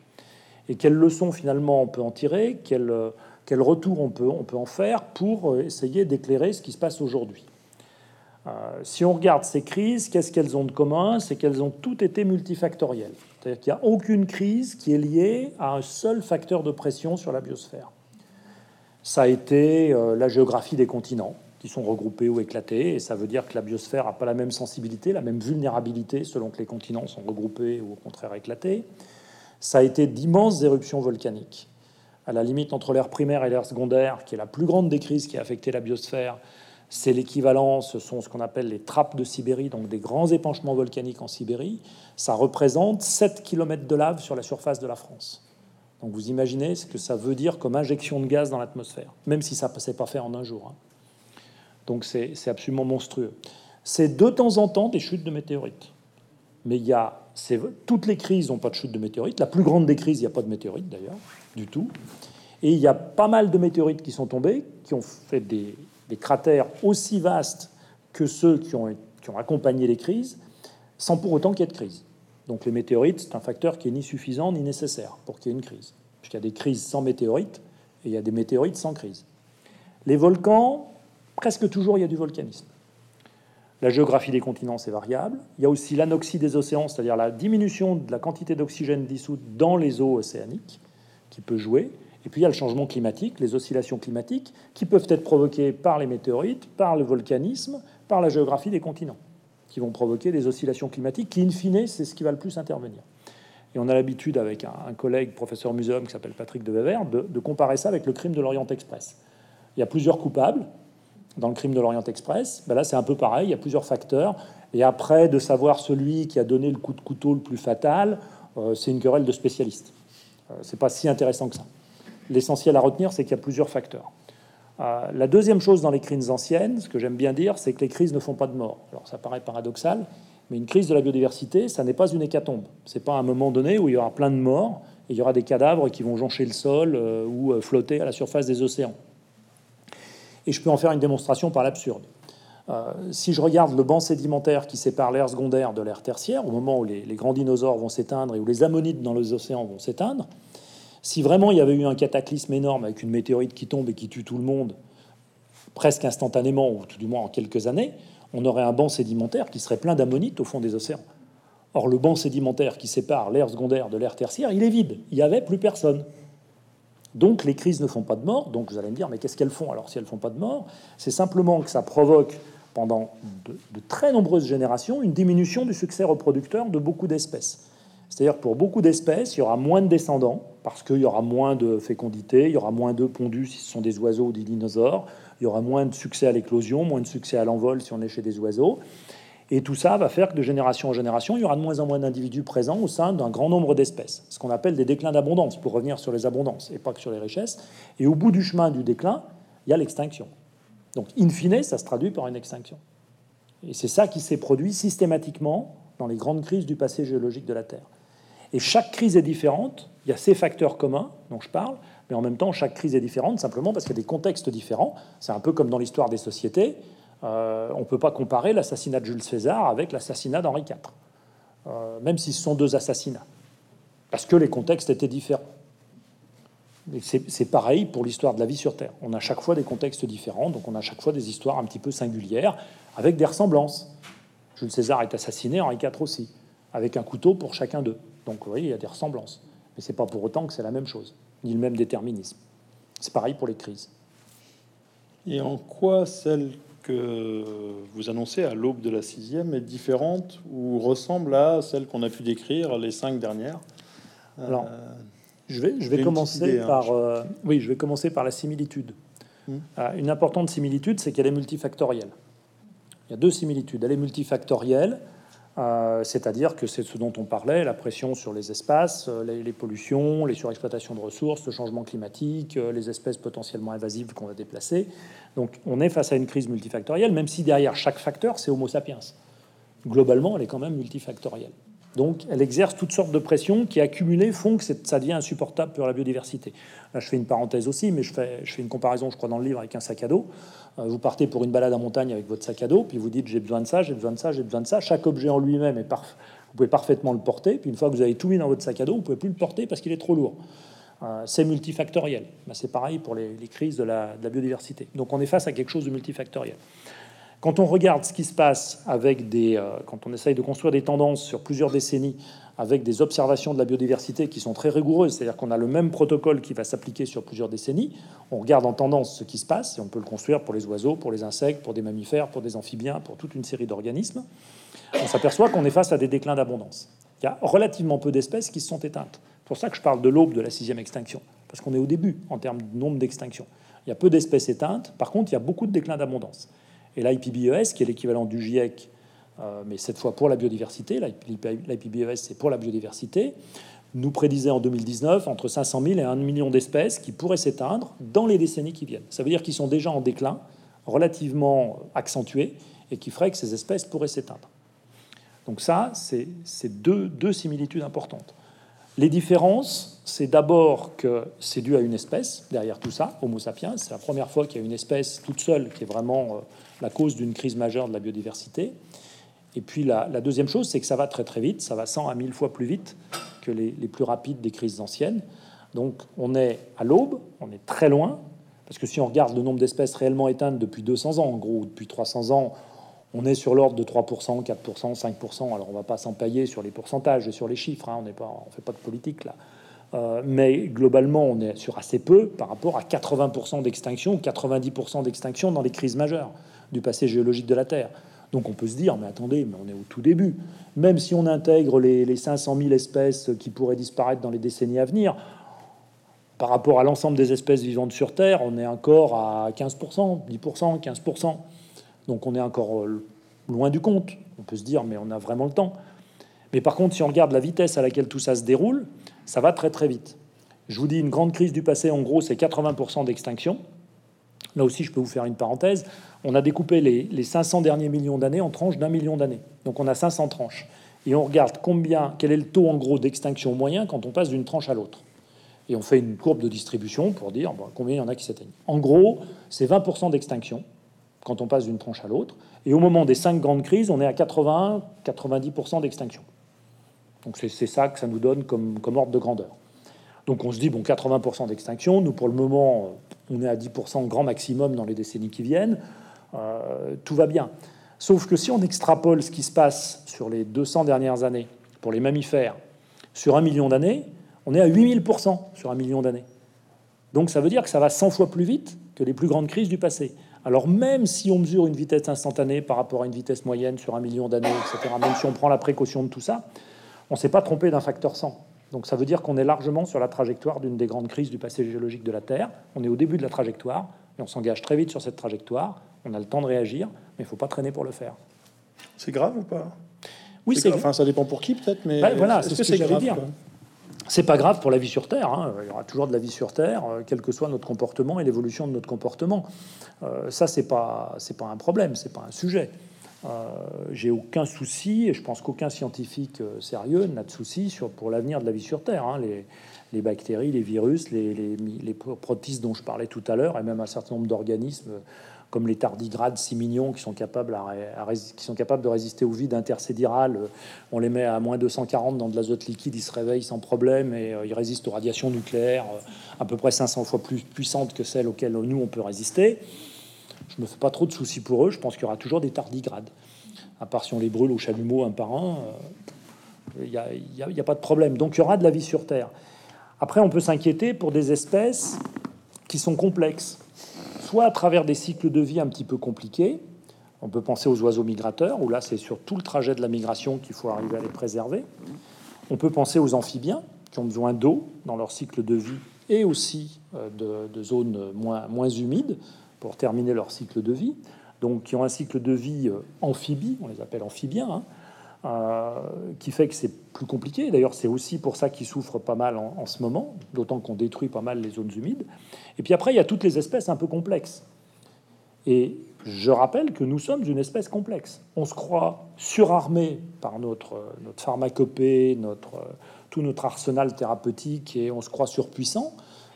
Et quelles leçons finalement on peut en tirer, quel, quel retour on peut, on peut en faire pour euh, essayer d'éclairer ce qui se passe aujourd'hui. Euh, si on regarde ces crises, qu'est-ce qu'elles ont de commun? C'est qu'elles ont toutes été multifactorielles. C'est-à-dire qu'il n'y a aucune crise qui est liée à un seul facteur de pression sur la biosphère. Ça a été euh, la géographie des continents qui sont regroupés ou éclatés, et ça veut dire que la biosphère n'a pas la même sensibilité, la même vulnérabilité selon que les continents sont regroupés ou au contraire éclatés ça a été d'immenses éruptions volcaniques. À la limite entre l'ère primaire et l'ère secondaire, qui est la plus grande des crises qui a affecté la biosphère, c'est l'équivalent, ce sont ce qu'on appelle les trappes de Sibérie, donc des grands épanchements volcaniques en Sibérie. Ça représente 7 km de lave sur la surface de la France. Donc vous imaginez ce que ça veut dire comme injection de gaz dans l'atmosphère, même si ça ne s'est pas fait en un jour. Hein. Donc c'est absolument monstrueux. C'est de temps en temps des chutes de météorites. Mais il y a toutes les crises n'ont pas de chute de météorites. La plus grande des crises, il n'y a pas de météorites d'ailleurs, du tout. Et il y a pas mal de météorites qui sont tombés, qui ont fait des, cratères aussi vastes que ceux qui ont, qui ont, accompagné les crises, sans pour autant qu'il y ait de crise. Donc les météorites, c'est un facteur qui est ni suffisant ni nécessaire pour qu'il y ait une crise. Puisqu'il y a des crises sans météorites et il y a des météorites sans crise. Les volcans, presque toujours, il y a du volcanisme. La géographie des continents, c'est variable. Il y a aussi l'anoxie des océans, c'est-à-dire la diminution de la quantité d'oxygène dissoute dans les eaux océaniques, qui peut jouer. Et puis il y a le changement climatique, les oscillations climatiques, qui peuvent être provoquées par les météorites, par le volcanisme, par la géographie des continents, qui vont provoquer des oscillations climatiques, qui, in fine, c'est ce qui va le plus intervenir. Et on a l'habitude, avec un, collègue, professeur muséum, qui s'appelle Patrick de Wever, de comparer ça avec le crime de l'Orient Express. Il y a plusieurs coupables, dans le crime de l'Orient Express, ben là c'est un peu pareil, il y a plusieurs facteurs. Et après, de savoir celui qui a donné le coup de couteau le plus fatal, euh, c'est une querelle de spécialistes. Euh, c'est pas si intéressant que ça. L'essentiel à retenir, c'est qu'il y a plusieurs facteurs. Euh, la deuxième chose dans les crises anciennes, ce que j'aime bien dire, c'est que les crises ne font pas de mort. Alors ça paraît paradoxal, mais une crise de la biodiversité, ça n'est pas une hécatombe. C'est pas un moment donné où il y aura plein de morts et il y aura des cadavres qui vont joncher le sol ou flotter à la surface des océans. Et je peux en faire une démonstration par l'absurde. Euh, si je regarde le banc sédimentaire qui sépare l'air secondaire de l'air tertiaire, au moment où les, grands dinosaures vont s'éteindre et où les ammonites dans les océans vont s'éteindre, si vraiment il y avait eu un cataclysme énorme avec une météorite qui tombe et qui tue tout le monde presque instantanément, ou tout du moins en quelques années, on aurait un banc sédimentaire qui serait plein d'ammonites au fond des océans. Or, le banc sédimentaire qui sépare l'air secondaire de l'air tertiaire, il est vide. Il n'y avait plus personne. Donc les crises ne font pas de mort. Donc vous allez me dire, mais qu'est-ce qu'elles font Alors si elles font pas de mort, c'est simplement que ça provoque pendant de, très nombreuses générations une diminution du succès reproducteur de beaucoup d'espèces. C'est-à-dire pour beaucoup d'espèces, il y aura moins de descendants parce qu'il y aura moins de fécondité, il y aura moins d'œufs pondus si ce sont des oiseaux ou des dinosaures, il y aura moins de succès à l'éclosion, moins de succès à l'envol si on est chez des oiseaux. Et tout ça va faire que de génération en génération, il y aura de moins en moins d'individus présents au sein d'un grand nombre d'espèces, ce qu'on appelle des déclins d'abondance, pour revenir sur les abondances et pas que sur les richesses. Et au bout du chemin du déclin, il y a l'extinction. Donc, in fine, ça se traduit par une extinction. Et c'est ça qui s'est produit systématiquement dans les grandes crises du passé géologique de la Terre. Et chaque crise est différente. Il y a ces facteurs communs dont je parle, mais en même temps, chaque crise est différente simplement parce qu'il y a des contextes différents. C'est un peu comme dans l'histoire des sociétés. Euh, on ne peut pas comparer l'assassinat de Jules César avec l'assassinat d'Henri IV, euh, même si ce sont deux assassinats, parce que les contextes étaient différents. C'est pareil pour l'histoire de la vie sur Terre. On a chaque fois des contextes différents, donc on a chaque fois des histoires un petit peu singulières, avec des ressemblances. Jules César est assassiné, Henri IV aussi, avec un couteau pour chacun d'eux. Donc vous il y a des ressemblances. Mais c'est pas pour autant que c'est la même chose, ni le même déterminisme. C'est pareil pour les crises. Et en quoi celle que vous annoncez à l'aube de la sixième est différente ou ressemble à celle qu'on a pu décrire les cinq dernières? Alors, je vais, je vais commencer hein, par, euh, oui, je vais commencer par la similitude. Hmm. Euh, une importante similitude, c'est qu'elle est multifactorielle. Il y a deux similitudes. Elle est multifactorielle, euh, c'est-à-dire que c'est ce dont on parlait, la pression sur les espaces, les, pollutions, les surexploitations de ressources, le changement climatique, les espèces potentiellement invasives qu'on va déplacer. Donc on est face à une crise multifactorielle, même si derrière chaque facteur, c'est Homo sapiens. Globalement, elle est quand même multifactorielle. Donc, elle exerce toutes sortes de pressions qui, accumulées, font que ça devient insupportable pour la biodiversité. Là, je fais une parenthèse aussi, mais je fais, une comparaison, je crois, dans le livre avec un sac à dos. Euh, vous partez pour une balade en montagne avec votre sac à dos, puis vous dites j'ai besoin de ça, j'ai besoin de ça, j'ai besoin de ça. Chaque objet en lui-même est. Vous pouvez parfaitement le porter, puis une fois que vous avez tout mis dans votre sac à dos, vous pouvez plus le porter parce qu'il est trop lourd. Euh, c'est multifactoriel. Ben, c'est pareil pour les, crises de la, biodiversité. Donc on est face à quelque chose de multifactoriel. Quand on regarde ce qui se passe avec des, euh, quand on essaye de construire des tendances sur plusieurs décennies avec des observations de la biodiversité qui sont très rigoureuses, c'est-à-dire qu'on a le même protocole qui va s'appliquer sur plusieurs décennies, on regarde en tendance ce qui se passe et on peut le construire pour les oiseaux, pour les insectes, pour des mammifères, pour des amphibiens, pour toute une série d'organismes. On s'aperçoit qu'on est face à des déclins d'abondance. Il y a relativement peu d'espèces qui se sont éteintes. C'est pour ça que je parle de l'aube de la sixième extinction, parce qu'on est au début en termes de nombre d'extinctions. Il y a peu d'espèces éteintes, par contre, il y a beaucoup de déclins d'abondance. Et l'IPBES, qui est l'équivalent du GIEC, euh, mais cette fois pour la biodiversité, l'IPBES c'est pour la biodiversité, nous prédisait en 2019 entre 500 000 et 1 million d'espèces qui pourraient s'éteindre dans les décennies qui viennent. Ça veut dire qu'ils sont déjà en déclin, relativement accentué, et qui ferait que ces espèces pourraient s'éteindre. Donc ça, c'est deux, deux similitudes importantes. Les différences, c'est d'abord que c'est dû à une espèce derrière tout ça, Homo sapiens. C'est la première fois qu'il y a une espèce toute seule qui est vraiment euh, la cause d'une crise majeure de la biodiversité. Et puis la, deuxième chose, c'est que ça va très très vite, ça va 100 à 1000 fois plus vite que les, plus rapides des crises anciennes. Donc on est à l'aube, on est très loin, parce que si on regarde le nombre d'espèces réellement éteintes depuis 200 ans, en gros, depuis 300 ans, on est sur l'ordre de 3%, 4%, 5%. Alors on va pas s'empailler sur les pourcentages et sur les chiffres, hein, on ne fait pas de politique là. Euh, mais globalement, on est sur assez peu par rapport à 80% d'extinction, 90% d'extinction dans les crises majeures du passé géologique de la Terre. Donc on peut se dire, mais attendez, mais on est au tout début. Même si on intègre les, 500 000 espèces qui pourraient disparaître dans les décennies à venir, par rapport à l'ensemble des espèces vivantes sur Terre, on est encore à 15%, 10%, 15%. Donc on est encore euh, loin du compte. On peut se dire, mais on a vraiment le temps. Mais par contre, si on regarde la vitesse à laquelle tout ça se déroule, ça va très très vite. Je vous dis, une grande crise du passé, en gros, c'est 80% d'extinction. Là aussi, je peux vous faire une parenthèse. On a découpé les, les 500 derniers millions d'années en tranches d'un million d'années. Donc on a 500 tranches. Et on regarde combien, quel est le taux en gros d'extinction moyen quand on passe d'une tranche à l'autre. Et on fait une courbe de distribution pour dire combien il y en a qui s'éteignent. En gros, c'est 20% d'extinction quand on passe d'une tranche à l'autre. Et au moment des cinq grandes crises, on est à 80-90% d'extinction. Donc c'est ça que ça nous donne comme, ordre de grandeur. Donc on se dit, bon, 80% d'extinction, nous pour le moment, on est à 10% grand maximum dans les décennies qui viennent, euh, tout va bien. Sauf que si on extrapole ce qui se passe sur les 200 dernières années pour les mammifères sur un million d'années, on est à 8000% sur un million d'années. Donc ça veut dire que ça va 100 fois plus vite que les plus grandes crises du passé. Alors même si on mesure une vitesse instantanée par rapport à une vitesse moyenne sur un million d'années, etc., même si on prend la précaution de tout ça, on ne s'est pas trompé d'un facteur 100. Donc ça veut dire qu'on est largement sur la trajectoire d'une des grandes crises du passé géologique de la Terre. On est au début de la trajectoire et on s'engage très vite sur cette trajectoire. On a le temps de réagir, mais il ne faut pas traîner pour le faire. C'est grave ou pas? Oui, c'est Enfin, ça dépend pour qui peut-être, mais Ben, voilà, c'est ce que que, c'est j'allais grave dire. C'est pas grave pour la vie sur Terre. hein. Il y aura toujours de la vie sur Terre, euh, quel que soit notre comportement et l'évolution de notre comportement. Euh, ça, c'est pas, c'est pas un problème, c'est pas un sujet. Euh, J'ai aucun souci, et je pense qu'aucun scientifique euh, sérieux n'a de souci sur pour l'avenir de la vie sur Terre. hein. Les, bactéries, les virus, les protistes dont je parlais tout à l'heure, et même un certain nombre d'organismes comme les tardigrades si mignons qui sont capables, à à qui sont capables de résister au vide intersédiral. Euh, On les met à moins 240 dans de l'azote liquide, ils se réveillent sans problème et euh, ils résistent aux radiations nucléaires euh, à peu près 500 fois plus puissantes que celles auxquelles nous on peut résister. Je me fais pas trop de soucis pour eux. Je pense qu'il y aura toujours des tardigrades. À part si on les brûle au chalumeau un par un, il n'y a, a pas de problème. Donc il y aura de la vie sur Terre. Après, on peut s'inquiéter pour des espèces qui sont complexes, soit à travers des cycles de vie un petit peu compliqués. On peut penser aux oiseaux migrateurs, où là, c'est sur tout le trajet de la migration qu'il faut arriver à les préserver. On peut penser aux amphibiens, qui ont besoin d'eau dans leur cycle de vie et aussi euh, de, zones moins, moins humides pour terminer leur cycle de vie. Donc, qui ont un cycle de vie euh, amphibie, on les appelle amphibiens, hein, euh, qui fait que c'est plus compliqué. D'ailleurs, c'est aussi pour ça qu'ils souffrent pas mal en, ce moment, d'autant qu'on détruit pas mal les zones humides. Et puis après, il y a toutes les espèces un peu complexes. Et je rappelle que nous sommes une espèce complexe. On se croit surarmé par notre, notre pharmacopée, notre, tout notre arsenal thérapeutique, et on se croit surpuissant,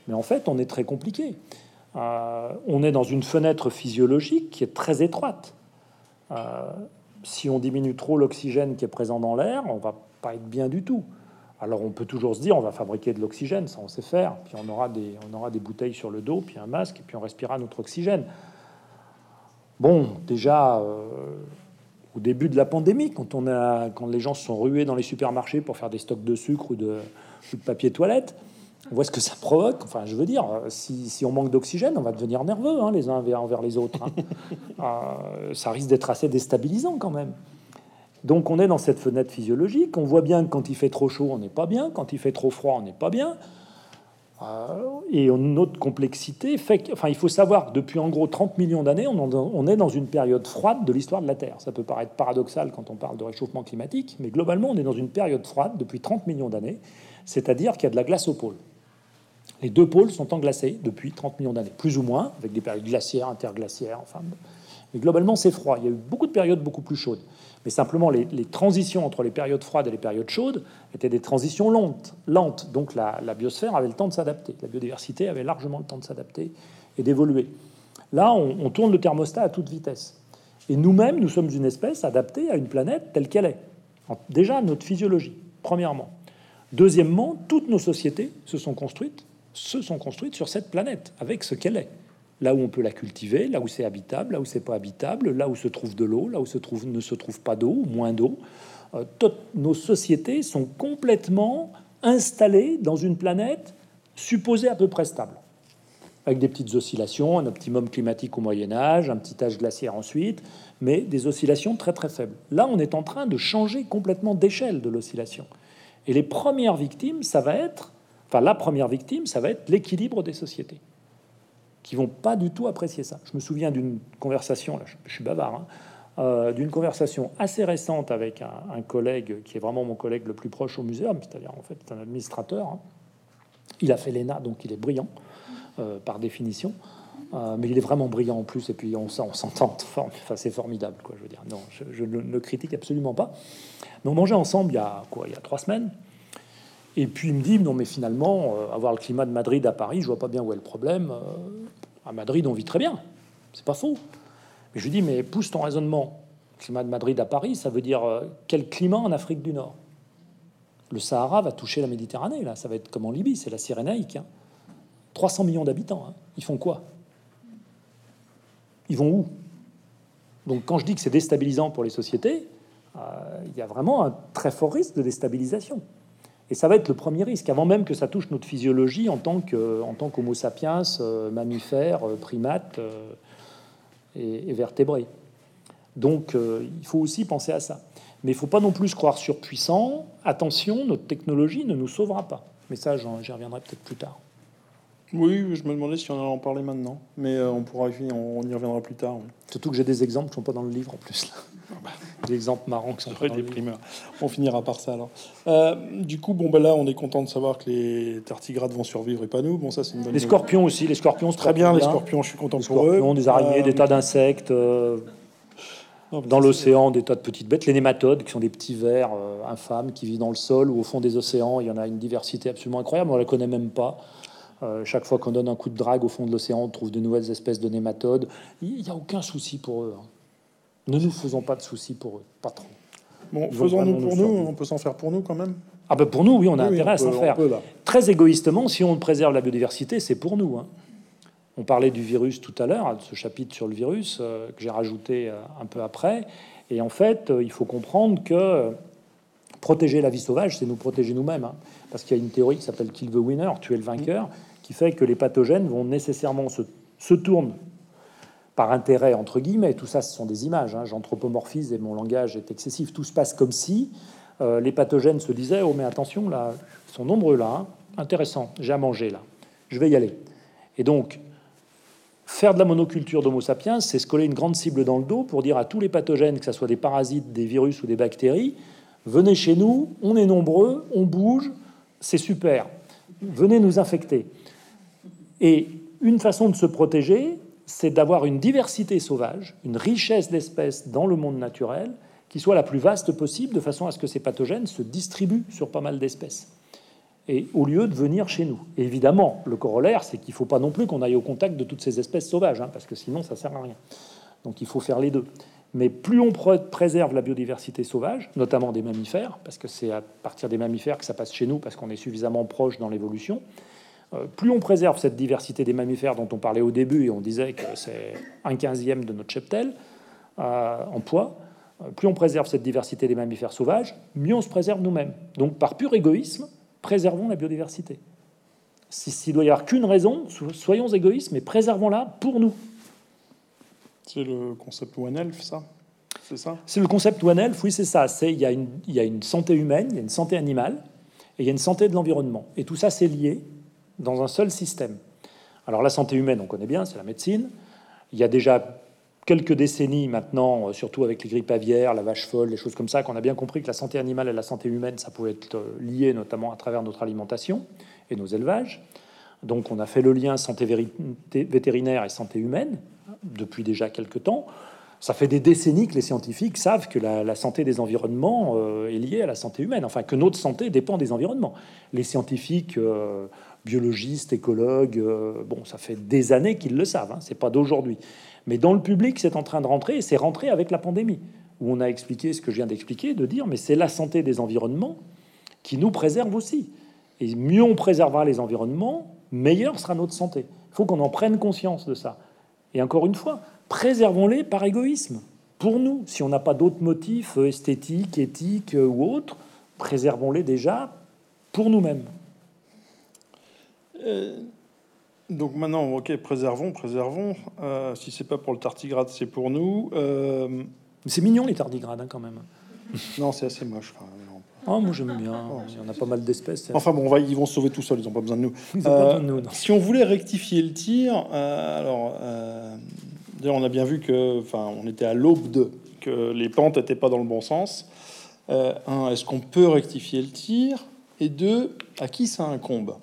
mais en fait, on est très compliqué. Euh, on est dans une fenêtre physiologique qui est très étroite. Euh, si on diminue trop l'oxygène qui est présent dans l'air, on va pas être bien du tout. Alors on peut toujours se dire on va fabriquer de l'oxygène, ça on sait faire, puis on aura des, on aura des bouteilles sur le dos, puis un masque, et puis on respirera notre oxygène. Bon, déjà euh, au début de la pandémie, quand on a, quand les gens se sont rués dans les supermarchés pour faire des stocks de sucre ou de, ou de papier toilette, voit ce que ça provoque. Enfin, je veux dire, euh, si, si on manque d'oxygène, on va devenir nerveux hein, les uns envers, les autres. hein. Euh, ça risque d'être assez déstabilisant quand même. Donc on est dans cette fenêtre physiologique. On voit bien que quand il fait trop chaud, on n'est pas bien. Quand il fait trop froid, on n'est pas bien. Euh, et notre complexité fait que, enfin, il faut savoir que depuis en gros 30 millions d'années, on est dans une période froide de l'histoire de la Terre. Ça peut paraître paradoxal quand on parle de réchauffement climatique, mais globalement, on est dans une période froide depuis 30 millions d'années, c'est-à-dire qu'il y a de la glace au pôle. Les deux pôles sont englacés depuis 30 millions d'années, plus ou moins, avec des périodes glaciaires, interglaciaires, enfin. Mais globalement, c'est froid. Il y a eu beaucoup de périodes beaucoup plus chaudes. Mais simplement, les, transitions entre les périodes froides et les périodes chaudes étaient des transitions lentes. lentes. Donc la, biosphère avait le temps de s'adapter. La biodiversité avait largement le temps de s'adapter et d'évoluer. Là, on, tourne le thermostat à toute vitesse. Et nous-mêmes, nous sommes une espèce adaptée à une planète telle qu'elle est. Déjà, notre physiologie, premièrement. Deuxièmement, toutes nos sociétés se sont construites, se sont construites sur cette planète, avec ce qu'elle est. Là où on peut la cultiver, là où c'est habitable, là où c'est pas habitable, là où se trouve de l'eau, là où se trouve, ne se trouve pas d'eau, moins d'eau. Euh, nos sociétés sont complètement installées dans une planète supposée à peu près stable, avec des petites oscillations, un optimum climatique au Moyen Âge, un petit âge glaciaire ensuite, mais des oscillations très très faibles. Là, on est en train de changer complètement d'échelle de l'oscillation. Et les premières victimes, ça va être, Enfin, la première victime, ça va être l'équilibre des sociétés, qui vont pas du tout apprécier ça. Je me souviens d'une conversation, là, je, suis bavard, hein, euh, d'une conversation assez récente avec un, collègue qui est vraiment mon collègue le plus proche au muséum, c'est-à-dire en fait un administrateur. Hein. Il a fait l'ENA, donc il est brillant euh, par définition. Euh, mais il est vraiment brillant en plus, et puis on, s'entend. Enfin, c'est formidable, quoi. Je veux dire, non, je, ne le critique absolument pas. Mais on mangeait ensemble il y a quoi, il y a trois semaines. Et puis il me dit non, mais finalement, euh, avoir le climat de Madrid à Paris, je vois pas bien où est le problème. Euh, à Madrid, on vit très bien, c'est pas faux. Mais je lui dis mais pousse ton raisonnement. Le climat de Madrid à Paris, ça veut dire quel climat en Afrique du Nord? Le Sahara va toucher la Méditerranée, là, ça va être comme en Libye, c'est la Cyrénaïque. 300 hein. millions d'habitants, hein. ils font quoi? Ils vont où? Donc quand je dis que c'est déstabilisant pour les sociétés, euh, il y a vraiment un très fort risque de déstabilisation. Et ça va être le premier risque, avant même que ça touche notre physiologie en tant qu'Homo sapiens, euh, mammifères, euh, primates et, et, vertébrés. Donc il faut aussi penser à ça. Mais il ne faut pas non plus se croire surpuissant. Attention, notre technologie ne nous sauvera pas. Mais ça, j'y reviendrai peut-être plus tard. Oui, je me demandais si on allait en parler maintenant, mais euh, on pourra, on, y reviendra plus tard. Surtout que j'ai des exemples qui sont pas dans le livre en plus. Là. Des exemples marrants qui sont dans des primeurs. On finira par ça alors. Euh, du coup, bon, bah là, on est content de savoir que les tartigrades vont survivre et pas nous. Bon, ça, c'est une bonne. Les scorpions aussi, les scorpions, très bien, Les scorpions, je suis content pour eux. Des araignées, des tas euh, d'insectes. dans l'océan, des tas de petites bêtes, les nématodes, qui sont des petits vers infâmes qui vivent dans le sol ou au fond des océans. Il y en a une diversité absolument incroyable. On la connaît même pas. Euh, chaque fois qu'on donne un coup de drague au fond de l'océan, on trouve de nouvelles espèces de nématodes. Il n'y a aucun souci pour eux. Hein. Ne nous faisons pas de soucis pour eux, pas trop. Bon, faisons-nous pour nous, on peut s'en faire pour nous quand même. Ah ben pour nous, oui, on a intérêt à s'en faire. Très égoïstement, si on préserve la biodiversité, c'est pour nous. Hein. On parlait du virus tout à l'heure, ce chapitre sur le virus euh, que j'ai rajouté euh, un peu après. Et en fait, il faut comprendre que protéger la vie sauvage, c'est nous protéger nous-mêmes. Hein. Parce qu'il y a une théorie qui s'appelle Kill the Winner, tuer le vainqueur qui fait que les pathogènes vont nécessairement se, se tournent par intérêt, entre guillemets, tout ça, ce sont des images, hein, j'anthropomorphise et mon langage est excessif, tout se passe comme si euh, les pathogènes se disaient, oh mais attention, là, ils sont nombreux là, hein. intéressant, j'ai à manger là, je vais y aller. Et donc, faire de la monoculture d'Homo sapiens, c'est se coller une grande cible dans le dos pour dire à tous les pathogènes, que ce soit des parasites, des virus ou des bactéries, venez chez nous, on est nombreux, on bouge, c'est super, venez nous infecter. Et une façon de se protéger, c'est d'avoir une diversité sauvage, une richesse d'espèces dans le monde naturel qui soit la plus vaste possible, de façon à ce que ces pathogènes se distribuent sur pas mal d'espèces. Et au lieu de venir chez nous. évidemment, le corollaire, c'est qu'il ne faut pas non plus qu'on aille au contact de toutes ces espèces sauvages, hein, parce que sinon, ça sert à rien. Donc il faut faire les deux. Mais plus on préserve la biodiversité sauvage, notamment des mammifères, parce que c'est à partir des mammifères que ça passe chez nous, parce qu'on est suffisamment proche dans l'évolution, plus on préserve cette diversité des mammifères dont on parlait au début et on disait que c'est un quinzième de notre cheptel euh, en poids, euh, plus on préserve cette diversité des mammifères sauvages, mieux on se préserve nous-mêmes. Donc par pur égoïsme, préservons la biodiversité. S'il doit y avoir qu'une raison, soyons égoïstes, mais préservons-la pour nous. C'est le concept One Health, ça? C'est ça? C'est le concept One Health, oui, c'est ça. Il y, a une, il y a une santé humaine, il y a une santé animale, et il y a une santé de l'environnement. Et tout ça, c'est lié dans un seul système. Alors la santé humaine, on connaît bien, c'est la médecine. Il y a déjà quelques décennies maintenant, euh, surtout avec les grippes aviaires, la vache folle, les choses comme ça, qu'on a bien compris que la santé animale et la santé humaine, ça pouvait être euh, lié notamment à travers notre alimentation et nos élevages. Donc on a fait le lien santé vétérinaire et santé humaine depuis déjà quelques temps. Ça fait des décennies que les scientifiques savent que la, santé des environnements euh, est liée à la santé humaine, enfin que notre santé dépend des environnements. Les scientifiques biologistes, écologues, euh, bon, ça fait des années qu'ils le savent, hein, c'est pas d'aujourd'hui. Mais dans le public, c'est en train de rentrer, et c'est rentré avec la pandémie, où on a expliqué ce que je viens d'expliquer, de dire, mais c'est la santé des environnements qui nous préserve aussi. Et mieux on préservera les environnements, meilleure sera notre santé. Il faut qu'on en prenne conscience de ça. Et encore une fois, préservons-les par égoïsme, pour nous. Si on n'a pas d'autres motifs euh, esthétiques, éthiques euh, ou autres, préservons-les déjà pour nous-mêmes. Euh, donc maintenant, ok, préservons, préservons. Euh, si c'est pas pour le tardigrade, c'est pour nous. Euh, c'est mignon les tardigrades hein, quand même. non, c'est assez moche. Oh, moi j'aime bien. Il y en a pas mal d'espèces. Enfin bon, on va, ils vont se sauver tout seuls, ils n'ont pas besoin de nous. Euh, si on voulait rectifier le tir, euh, alors, euh, on a bien vu que, enfin, on était à l'aube de que les pentes n'étaient pas dans le bon sens. un, est-ce qu'on peut rectifier le tir? Et deux, à qui ça incombe?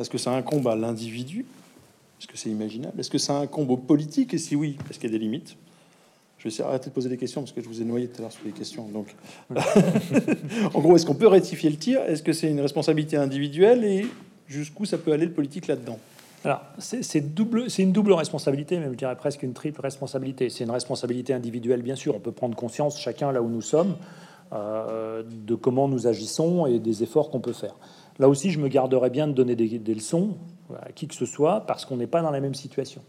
Est-ce que ça incombe à l'individu? Est-ce que c'est imaginable? Est-ce que ça incombe aux politiques Et si oui, est-ce qu'il y a des limites? Je vais essayer d'arrêter de poser des questions parce que je vous ai noyé tout à l'heure sur les questions. Donc, en gros, est-ce qu'on peut rectifier le tir? Est-ce que c'est une responsabilité individuelle? Et jusqu'où ça peut aller le politique là-dedans? Alors, c'est une double responsabilité, même je dirais presque une triple responsabilité. C'est une responsabilité individuelle, bien sûr. On peut prendre conscience, chacun là où nous sommes, euh, de comment nous agissons et des efforts qu'on peut faire. Là aussi, je me garderais bien de donner des, leçons à qui que ce soit, parce qu'on n'est pas dans la même situation.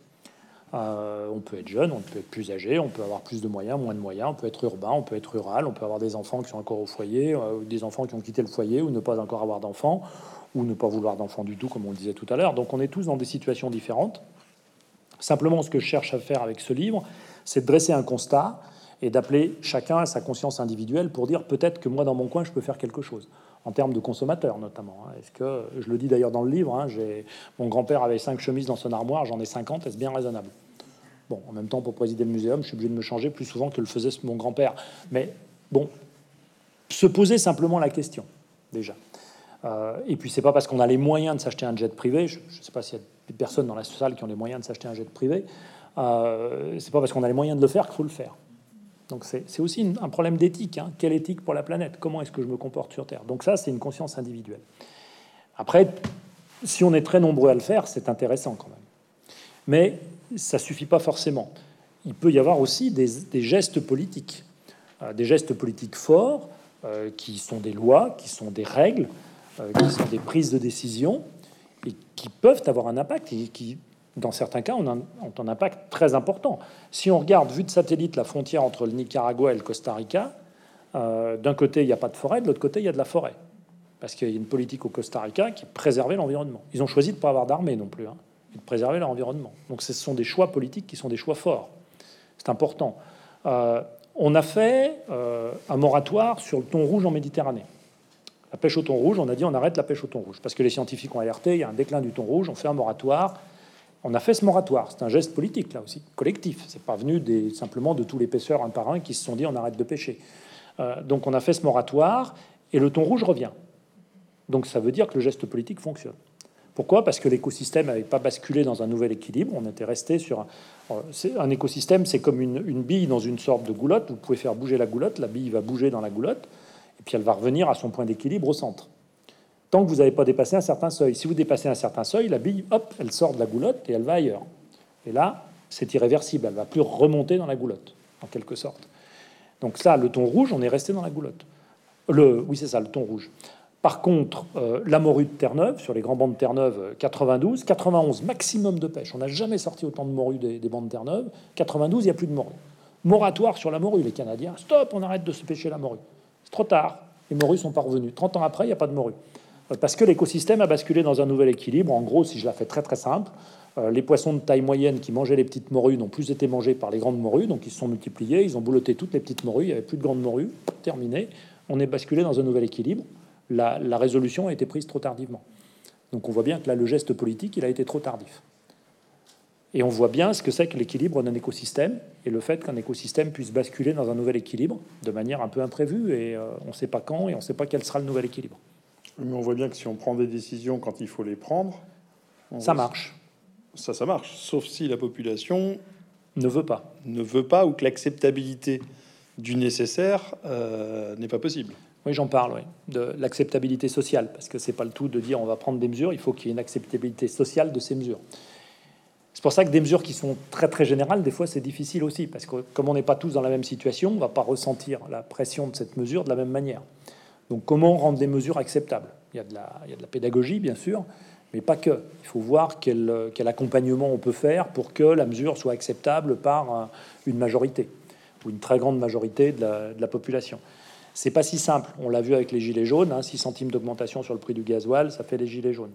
Euh, on peut être jeune, on peut être plus âgé, on peut avoir plus de moyens, moins de moyens, on peut être urbain, on peut être rural, on peut avoir des enfants qui sont encore au foyer, euh, des enfants qui ont quitté le foyer ou ne pas encore avoir d'enfants, ou ne pas vouloir d'enfants du tout, comme on le disait tout à l'heure. Donc on est tous dans des situations différentes. Simplement, ce que je cherche à faire avec ce livre, c'est de dresser un constat et d'appeler chacun à sa conscience individuelle pour dire peut-être que moi, dans mon coin, je peux faire quelque chose en termes de consommateurs notamment. Hein. Est-ce que, je le dis d'ailleurs dans le livre, hein, mon grand-père avait cinq chemises dans son armoire, j'en ai 50, est-ce bien raisonnable? Bon, en même temps, pour présider le muséum, je suis obligé de me changer plus souvent que le faisait mon grand-père. Mais bon, se poser simplement la question, déjà. Euh, et puis, c'est pas parce qu'on a les moyens de s'acheter un jet privé, je ne sais pas s'il y a des personnes dans la salle qui ont les moyens de s'acheter un jet privé, euh, c'est pas parce qu'on a les moyens de le faire qu'il faut le faire. Donc c'est aussi un problème d'éthique. Hein. Quelle éthique pour la planète? Comment est-ce que je me comporte sur Terre? Donc ça, c'est une conscience individuelle. Après, si on est très nombreux à le faire, c'est intéressant quand même. Mais ça suffit pas forcément. Il peut y avoir aussi des, gestes politiques, euh, des gestes politiques forts, euh, qui sont des lois, qui sont des règles, euh, qui sont des prises de décision, et qui peuvent avoir un impact, et qui, dans certains cas, ont un, un, impact très important. Si on regarde, vu de satellite, la frontière entre le Nicaragua et le Costa Rica, euh, d'un côté, il n'y a pas de forêt, de l'autre côté, il y a de la forêt. Parce qu'il y a une politique au Costa Rica qui préservait l'environnement. Ils ont choisi de ne pas avoir d'armée non plus, hein, de préserver l'environnement. Donc ce sont des choix politiques qui sont des choix forts. C'est important. Euh, on a fait euh, un moratoire sur le thon rouge en Méditerranée. La pêche au thon rouge, on a dit on arrête la pêche au thon rouge. Parce que les scientifiques ont alerté, il y a un déclin du thon rouge, on fait un moratoire on a fait ce moratoire. C'est un geste politique, là aussi, collectif. C'est pas venu simplement de tous les pêcheurs un par un qui se sont dit on arrête de pêcher. Euh, donc on a fait ce moratoire et le thon rouge revient. Donc ça veut dire que le geste politique fonctionne. Pourquoi? Parce que l'écosystème n'avait pas basculé dans un nouvel équilibre. On était resté sur un, euh, un écosystème, c'est comme une, une, bille dans une sorte de goulotte. Vous pouvez faire bouger la goulotte, la bille va bouger dans la goulotte, et puis elle va revenir à son point d'équilibre au centre tant que vous n'avez pas dépassé un certain seuil. Si vous dépassez un certain seuil, la bille, hop, elle sort de la goulotte et elle va ailleurs. Et là, c'est irréversible, elle va plus remonter dans la goulotte, en quelque sorte. Donc ça, le ton rouge, on est resté dans la goulotte. Le, oui, c'est ça, le ton rouge. Par contre, euh, la morue de Terre-Neuve, sur les grands bancs de Terre-Neuve, 92, 91, maximum de pêche. On n'a jamais sorti autant de morue des, des bancs de Terre-Neuve. 92, il n'y a plus de morue. Moratoire sur la morue, les Canadiens. Stop, on arrête de se pêcher la morue. C'est trop tard. Les morues sont pas revenues. 30 ans après, il n'y a pas de morue parce que l'écosystème a basculé dans un nouvel équilibre. En gros, si je la fais très très simple, euh, les poissons de taille moyenne qui mangeaient les petites morues n'ont plus été mangés par les grandes morues, donc ils se sont multipliés, ils ont bouloté toutes les petites morues, il n'y avait plus de grandes morues, terminé. On est basculé dans un nouvel équilibre. La, résolution a été prise trop tardivement. Donc on voit bien que là, le geste politique, il a été trop tardif. Et on voit bien ce que c'est que l'équilibre d'un écosystème et le fait qu'un écosystème puisse basculer dans un nouvel équilibre de manière un peu imprévue et euh, on ne sait pas quand et on ne sait pas quel sera le nouvel équilibre. Mais on voit bien que si on prend des décisions quand il faut les prendre, ça marche. Ça, ça marche, sauf si la population ne veut pas, ne veut pas, ou que l'acceptabilité du nécessaire euh, n'est pas possible. Oui, j'en parle, oui, de l'acceptabilité sociale, parce que c'est pas le tout de dire on va prendre des mesures, il faut qu'il y ait une acceptabilité sociale de ces mesures. C'est pour ça que des mesures qui sont très très générales, des fois c'est difficile aussi, parce que comme on n'est pas tous dans la même situation, on va pas ressentir la pression de cette mesure de la même manière. Donc comment rendre des mesures acceptables? Il y, a de la, pédagogie, bien sûr, mais pas que. Il faut voir quel, accompagnement on peut faire pour que la mesure soit acceptable par une majorité ou une très grande majorité de la, population. C'est pas si simple. On l'a vu avec les gilets jaunes. 6 hein, centimes d'augmentation sur le prix du gasoil, ça fait les gilets jaunes.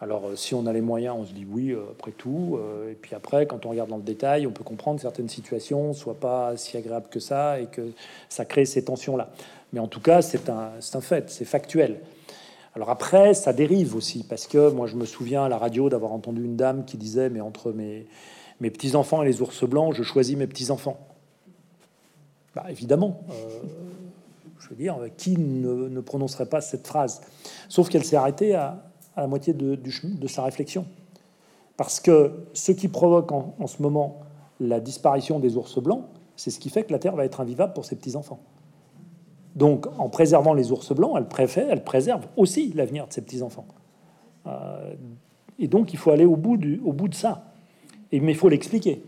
Alors, euh, si on a les moyens, on se dit oui, euh, après tout. Euh, et puis après, quand on regarde dans le détail, on peut comprendre que certaines situations soient pas si agréables que ça et que ça crée ces tensions-là. Mais en tout cas, c'est un, fait, c'est factuel. Alors après, ça dérive aussi, parce que moi, je me souviens à la radio d'avoir entendu une dame qui disait, mais entre mes, mes petits-enfants et les ours blancs, je choisis mes petits-enfants. Bah, évidemment, euh, je veux dire, qui ne, prononcerait pas cette phrase? Sauf qu'elle s'est arrêtée à, la moitié de, de, sa réflexion. Parce que ce qui provoque en, en ce moment la disparition des ours blancs, c'est ce qui fait que la Terre va être invivable pour ses petits-enfants. Donc, en préservant les ours blancs, elle, préfère, elle préserve aussi l'avenir de ses petits-enfants. Euh, et donc, il faut aller au bout, de ça. Et, mais il faut l'expliquer.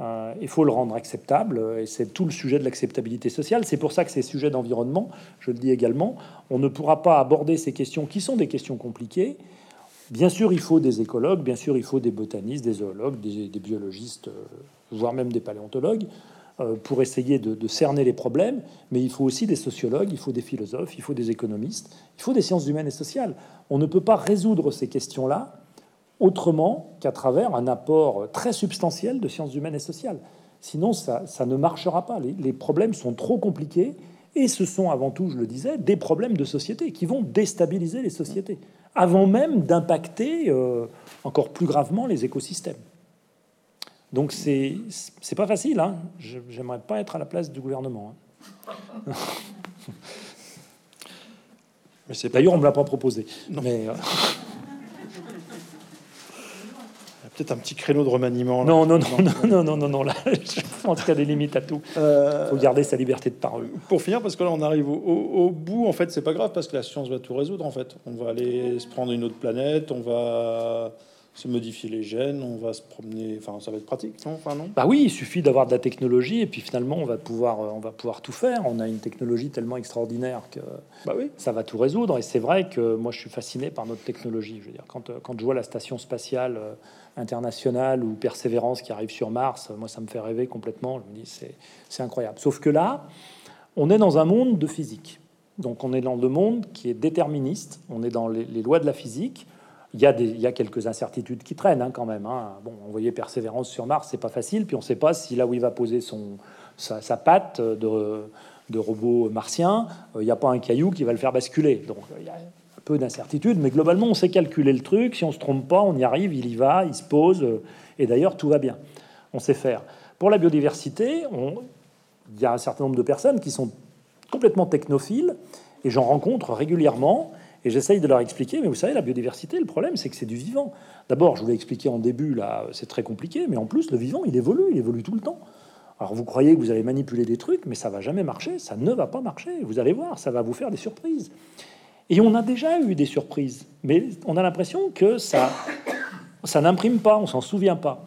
Euh, il faut le rendre acceptable, et c'est tout le sujet de l'acceptabilité sociale. C'est pour ça que ces sujets d'environnement, je le dis également, on ne pourra pas aborder ces questions qui sont des questions compliquées. Bien sûr, il faut des écologues, bien sûr, il faut des botanistes, des zoologues, des, biologistes, euh, voire même des paléontologues. Euh, pour essayer de, cerner les problèmes, mais il faut aussi des sociologues, il faut des philosophes, il faut des économistes, il faut des sciences humaines et sociales. On ne peut pas résoudre ces questions-là autrement qu'à travers un apport très substantiel de sciences humaines et sociales. Sinon, ça, ne marchera pas. Les, problèmes sont trop compliqués et ce sont avant tout, je le disais, des problèmes de société qui vont déstabiliser les sociétés, avant même d'impacter euh, encore plus gravement les écosystèmes. Donc c'est c'est pas facile. Hein. J'aimerais pas être à la place du gouvernement. Hein. Mais D'ailleurs, on me l'a pas proposé. Mais euh, peut-être un petit créneau de remaniement. Non, non, non, non, non, non, non, non, Là, je pense qu'il y a des limites à tout. Il euh, faut garder sa liberté de parole. Pour finir, parce que là, on arrive au, au bout. En fait, c'est pas grave parce que la science va tout résoudre. En fait, on va aller se prendre une autre planète. On va se modifier les gènes, on va se promener, enfin ça va être pratique, non? Enfin non? Bah oui, il suffit d'avoir de la technologie et puis finalement on va pouvoir, euh, on va pouvoir tout faire. On a une technologie tellement extraordinaire que bah oui. ça va tout résoudre. Et c'est vrai que moi je suis fasciné par notre technologie. Je veux dire, quand, euh, quand je vois la station spatiale euh, internationale ou Persévérance qui arrive sur Mars, moi ça me fait rêver complètement. Je me dis c'est incroyable. Sauf que là, on est dans un monde de physique. Donc on est dans le monde qui est déterministe. On est dans les, les lois de la physique il y, a des, quelques incertitudes qui traînent hein, quand même. Hein. Bon, envoyer Persévérance sur Mars, c'est pas facile. Puis on ne sait pas si là où il va poser son, sa, patte de, robot martien, euh, il n'y a pas un caillou qui va le faire basculer. Donc il y a un peu d'incertitude, mais globalement, on sait calculer le truc. Si on se trompe pas, on y arrive, il y va, il se pose. Euh, et d'ailleurs, tout va bien. On sait faire. Pour la biodiversité, il y a un certain nombre de personnes qui sont complètement technophiles, et j'en rencontre régulièrement et j'essaye de leur expliquer, mais vous savez, la biodiversité, le problème, c'est que c'est du vivant. D'abord, je vous l'ai expliqué en début, là, c'est très compliqué, mais en plus, le vivant, il évolue, il évolue tout le temps. Alors vous croyez que vous allez manipuler des trucs, mais ça va jamais marcher, ça ne va pas marcher. Vous allez voir, ça va vous faire des surprises. Et on a déjà eu des surprises, mais on a l'impression que ça, ça n'imprime pas, on s'en souvient pas.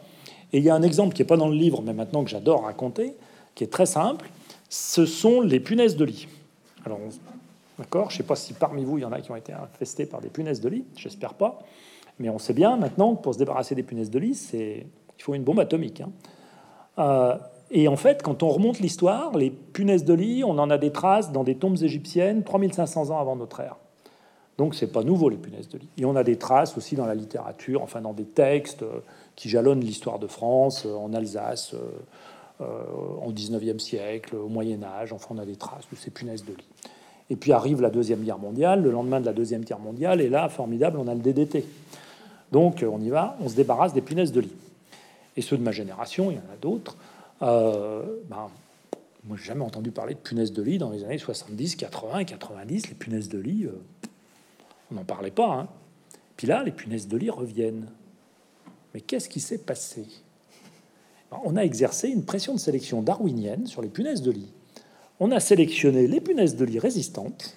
Et il y a un exemple qui est pas dans le livre, mais maintenant que j'adore raconter, qui est très simple. Ce sont les punaises de lit. Alors D'accord Je ne sais pas si parmi vous, il y en a qui ont été infestés par des punaises de lit, j'espère pas. Mais on sait bien maintenant que pour se débarrasser des punaises de lit, il faut une bombe atomique. Hein. Euh, et en fait, quand on remonte l'histoire, les punaises de lit, on en a des traces dans des tombes égyptiennes 3500 ans avant notre ère. Donc c'est pas nouveau les punaises de lit. Et on a des traces aussi dans la littérature, enfin dans des textes euh, qui jalonnent l'histoire de France, euh, en Alsace, au 19e siècle, au Moyen Âge. Enfin, on a des traces de ces punaises de lit. Et puis arrive la Deuxième Guerre mondiale, le lendemain de la Deuxième Guerre mondiale, et là, formidable, on a le DDT. Donc on y va, on se débarrasse des punaises de lit. Et ceux de ma génération, il y en a d'autres, euh, ben, moi j'ai jamais entendu parler de punaises de lit dans les années 70, 80 90. Les punaises de lit, euh, on n'en parlait pas. Hein. Puis là, les punaises de lit reviennent. Mais qu'est-ce qui s'est passé? Ben, On a exercé une pression de sélection darwinienne sur les punaises de lit on a sélectionné les punaises de lit résistantes,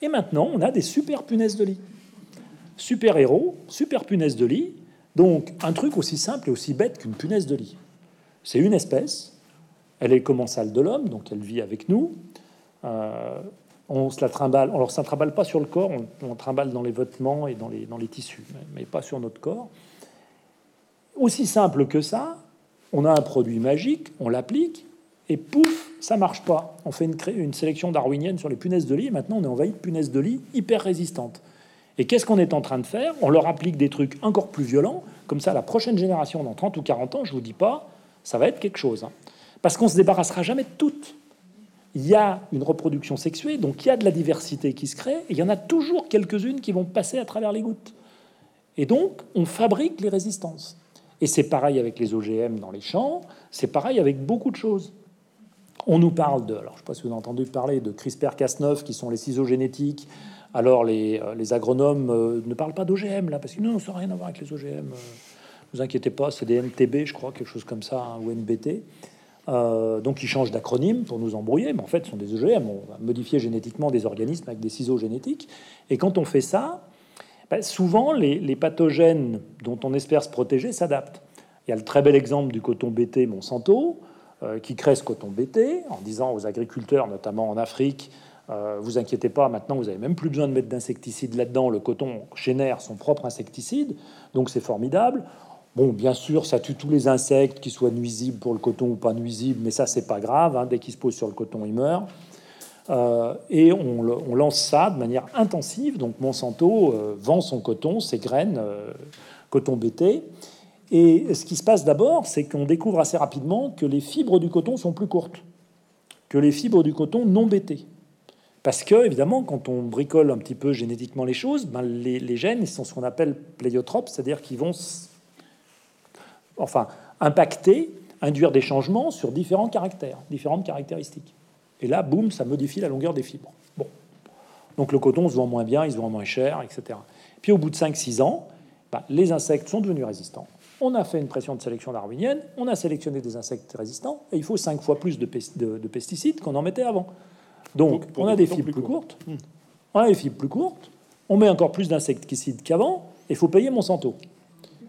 et maintenant on a des super punaises de lit. Super héros, super punaises de lit, donc un truc aussi simple et aussi bête qu'une punaise de lit. C'est une espèce, elle est commensale de l'homme, donc elle vit avec nous. Euh, on se la trimballe, on ne se trimballe pas sur le corps, on, on, trimballe dans les vêtements et dans les, tissus, mais pas sur notre corps. Aussi simple que ça, on a un produit magique, on l'applique, et pouf, ça marche pas. On fait une, une, sélection darwinienne sur les punaises de lit, et maintenant on est envahi de punaises de lit hyper résistantes. Et qu'est-ce qu'on est en train de faire? On leur applique des trucs encore plus violents, comme ça la prochaine génération, dans 30 ou 40 ans, je vous dis pas, ça va être quelque chose. Hein. Parce qu'on se débarrassera jamais de toutes. il y a une reproduction sexuée, donc il y a de la diversité qui se crée, il y en a toujours quelques-unes qui vont passer à travers les gouttes. Et donc, on fabrique les résistances. Et c'est pareil avec les OGM dans les champs, c'est pareil avec beaucoup de choses. On nous parle de, alors je ne sais pas si vous avez entendu parler de CRISPR-Cas9, qui sont les ciseaux génétiques. Alors les, euh, les agronomes euh, ne parlent pas d'OGM là, parce que non, ça n'a rien à voir avec les OGM. Ne euh. vous inquiétez pas, c'est des MTB, je crois, quelque chose comme ça, hein, ou NBT. Euh, donc ils changent d'acronyme pour nous embrouiller, mais en fait ce sont des OGM. On va modifier génétiquement des organismes avec des ciseaux génétiques. Et quand on fait ça, ben, souvent les, pathogènes dont on espère se protéger s'adaptent. Il y a le très bel exemple du coton BT Monsanto, qui crée ce coton BT en disant aux agriculteurs, notamment en Afrique, euh, vous inquiétez pas, maintenant vous avez même plus besoin de mettre d'insecticides là-dedans. Le coton génère son propre insecticide, donc c'est formidable. Bon, bien sûr, ça tue tous les insectes, qu'ils soient nuisibles pour le coton ou pas nuisibles, mais ça, c'est pas grave. Hein. Dès qu'ils se posent sur le coton, ils meurent. Euh, et on, lance ça de manière intensive. Donc Monsanto euh, vend son coton, ses graines, euh, coton BT. Et ce qui se passe d'abord, c'est qu'on découvre assez rapidement que les fibres du coton sont plus courtes que les fibres du coton non BT. Parce que, évidemment, quand on bricole un petit peu génétiquement les choses, ben, les, gènes sont ce qu'on appelle pléiotropes, c'est-à-dire qu'ils vont enfin, impacter, induire des changements sur différents caractères, différentes caractéristiques. Et là, boum, ça modifie la longueur des fibres. Bon. Donc le coton se vend moins bien, il se vend moins cher, etc. Puis au bout de 5-6 ans, bah, les insectes sont devenus résistants. On a fait une pression de sélection darwinienne, on a sélectionné des insectes résistants, et il faut 5 fois plus de, pesticides qu'on en mettait avant. Donc on a des fibres plus, courtes, on a des fibres plus courtes, on met encore plus d'insecticides qu'avant, et il faut payer Monsanto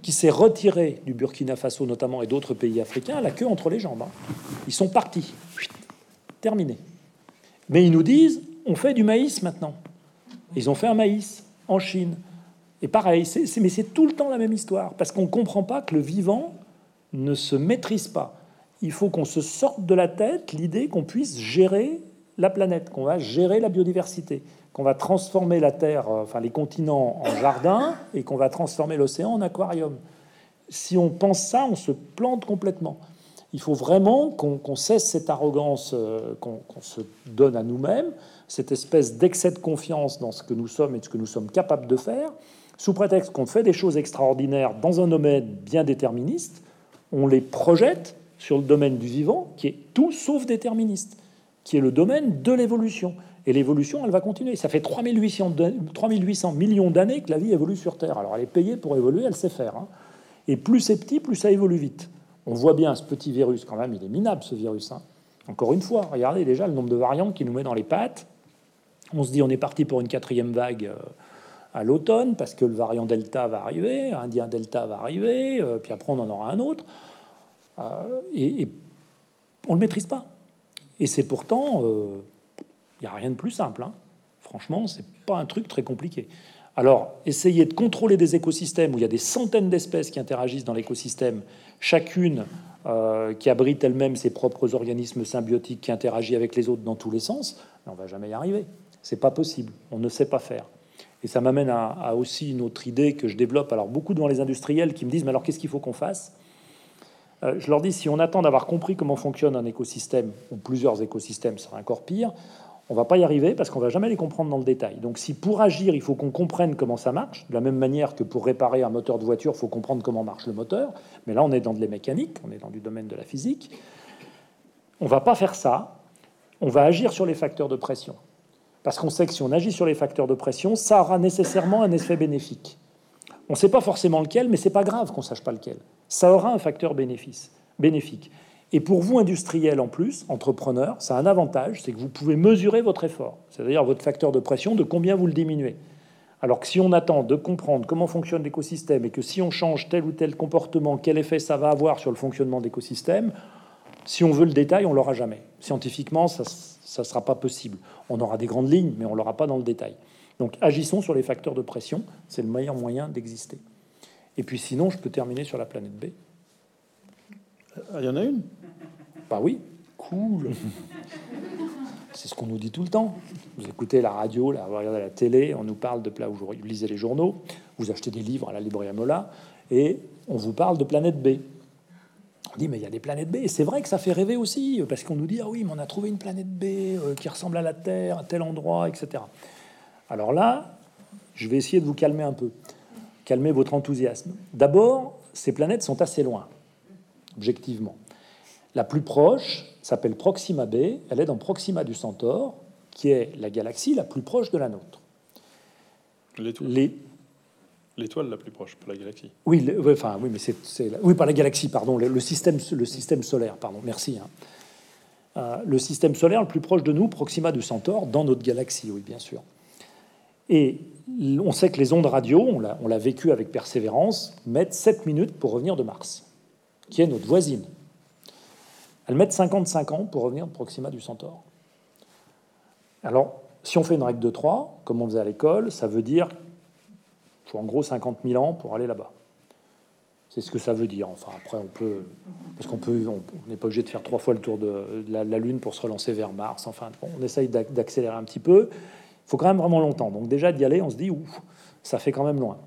qui s'est retiré du Burkina Faso notamment et d'autres pays africains, la queue entre les jambes. Hein. Ils sont partis. Terminé. Mais ils nous disent, on fait du maïs maintenant. Ils ont fait un maïs en Chine. Et pareil, c'est, mais c'est tout le temps la même histoire, parce qu'on ne comprend pas que le vivant ne se maîtrise pas. Il faut qu'on se sorte de la tête l'idée qu'on puisse gérer la planète, qu'on va gérer la biodiversité qu'on va transformer la Terre, euh, enfin les continents en jardin, et qu'on va transformer l'océan en aquarium. Si on pense ça, on se plante complètement. Il faut vraiment qu'on cesse cette arrogance euh, qu'on se donne à nous-mêmes, cette espèce d'excès de confiance dans ce que nous sommes et de ce que nous sommes capables de faire, sous prétexte qu'on fait des choses extraordinaires dans un domaine bien déterministe, on les projette sur le domaine du vivant, qui est tout sauf déterministe, qui est le domaine de l'évolution. Et l'évolution, elle va continuer. Ça fait 3800, 3800 millions d'années que la vie évolue sur Terre. Alors elle est payée pour évoluer, elle sait faire. Hein. Et plus c'est petit, plus ça évolue vite. On voit bien ce petit virus, quand même, il est minable ce virus. Hein. Encore une fois, regardez déjà le nombre de variants qui nous met dans les pattes. On se dit on est parti pour une quatrième vague euh, à l'automne parce que le variant Delta va arriver, Indien Delta va arriver, euh, puis après on en aura un autre. Euh, et, on ne le maîtrise pas. Et c'est pourtant il n'y a rien de plus simple. Hein. Franchement, c'est pas un truc très compliqué. Alors, essayer de contrôler des écosystèmes où il y a des centaines d'espèces qui interagissent dans l'écosystème, chacune euh, qui abrite elle-même ses propres organismes symbiotiques qui interagissent avec les autres dans tous les sens, on va jamais y arriver. C'est pas possible. On ne sait pas faire. Et ça m'amène à, aussi une autre idée que je développe. Alors, beaucoup devant les industriels qui me disent Mais alors, qu'est-ce qu'il faut qu'on fasse? Euh, Je leur dis Si on attend d'avoir compris comment fonctionne un écosystème, ou plusieurs écosystèmes, c'est encore pire, on va pas y arriver parce qu'on va jamais les comprendre dans le détail. Donc si pour agir, il faut qu'on comprenne comment ça marche, de la même manière que pour réparer un moteur de voiture, il faut comprendre comment marche le moteur, mais là on est dans de la mécanique, on est dans du domaine de la physique, on va pas faire ça, on va agir sur les facteurs de pression. Parce qu'on sait que si on agit sur les facteurs de pression, ça aura nécessairement un effet bénéfique. On ne sait pas forcément lequel, mais c'est pas grave qu'on sache pas lequel. Ça aura un facteur bénéfice, bénéfique. Et pour vous, industriels en plus, entrepreneurs, ça a un avantage, c'est que vous pouvez mesurer votre effort, c'est-à-dire votre facteur de pression, de combien vous le diminuez. Alors que si on attend de comprendre comment fonctionne l'écosystème et que si on change tel ou tel comportement, quel effet ça va avoir sur le fonctionnement de l'écosystème, si on veut le détail, on l'aura jamais. Scientifiquement, ça ne sera pas possible. On aura des grandes lignes, mais on l'aura pas dans le détail. Donc agissons sur les facteurs de pression, c'est le meilleur moyen d'exister. Et puis sinon, je peux terminer sur la planète B. Ah, il y en a une? Bah oui. Cool. C'est ce qu'on nous dit tout le temps. Vous écoutez la radio, là, vous regardez la télé, on nous parle de plat vous lisez les journaux, vous achetez des livres à la librairie Mola, et on vous parle de planète B. On dit, mais il y a des planètes B. C'est vrai que ça fait rêver aussi, parce qu'on nous dit, ah oui, mais on a trouvé une planète B euh, qui ressemble à la Terre, à tel endroit, etc. Alors là, je vais essayer de vous calmer un peu, calmer votre enthousiasme. D'abord, ces planètes sont assez loin, objectivement. La plus proche s'appelle Proxima b, elle est dans Proxima du Centaure, qui est la galaxie la plus proche de la nôtre. L'étoile la plus proche, pas la galaxie. Oui, enfin, oui, mais c'est, oui, pas la galaxie, pardon, le, système, le système solaire, pardon, merci. Hein. Euh, le système solaire le plus proche de nous, Proxima du Centaure, dans notre galaxie, oui, bien sûr. Et on sait que les ondes radio, on l'a vécu avec persévérance, mettent 7 minutes pour revenir de Mars, qui est notre voisine. Elles mettent 55 ans pour revenir de Proxima du Centaure. Alors, si on fait une règle de 3, comme on faisait à l'école, ça veut dire qu'il faut en gros 50 000 ans pour aller là-bas. C'est ce que ça veut dire. Enfin, après, on peut. Parce qu'on peut. On n'est pas obligé de faire trois fois le tour de la, Lune pour se relancer vers Mars. Enfin, on essaye d'accélérer un petit peu. Il faut quand même vraiment longtemps. Donc, déjà, d'y aller, on se dit, ouf, ça fait quand même loin.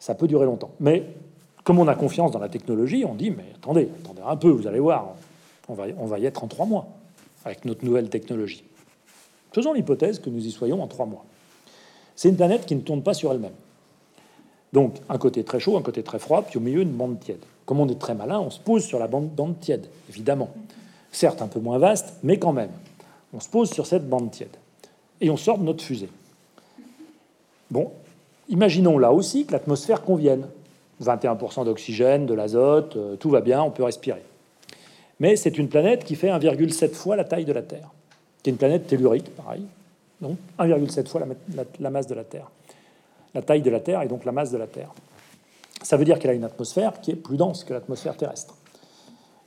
Ça peut durer longtemps. Mais comme on a confiance dans la technologie, on dit, mais attendez, attendez un peu, vous allez voir. On va y être en trois mois avec notre nouvelle technologie. Faisons l'hypothèse que nous y soyons en trois mois. C'est une planète qui ne tourne pas sur elle-même. Donc, un côté très chaud, un côté très froid, puis au milieu, une bande tiède. Comme on est très malin, on se pose sur la bande, tiède, évidemment. Certes, un peu moins vaste, mais quand même. On se pose sur cette bande tiède. Et on sort de notre fusée. Bon, imaginons là aussi que l'atmosphère convienne. 21% d'oxygène, de l'azote, euh, tout va bien, on peut respirer. Mais c'est une planète qui fait 1,7 fois la taille de la Terre qui est une planète tellurique, pareil, donc 1,7 fois la, masse de la Terre. La taille de la Terre et donc la masse de la Terre. Ça veut dire qu'elle a une atmosphère qui est plus dense que l'atmosphère terrestre,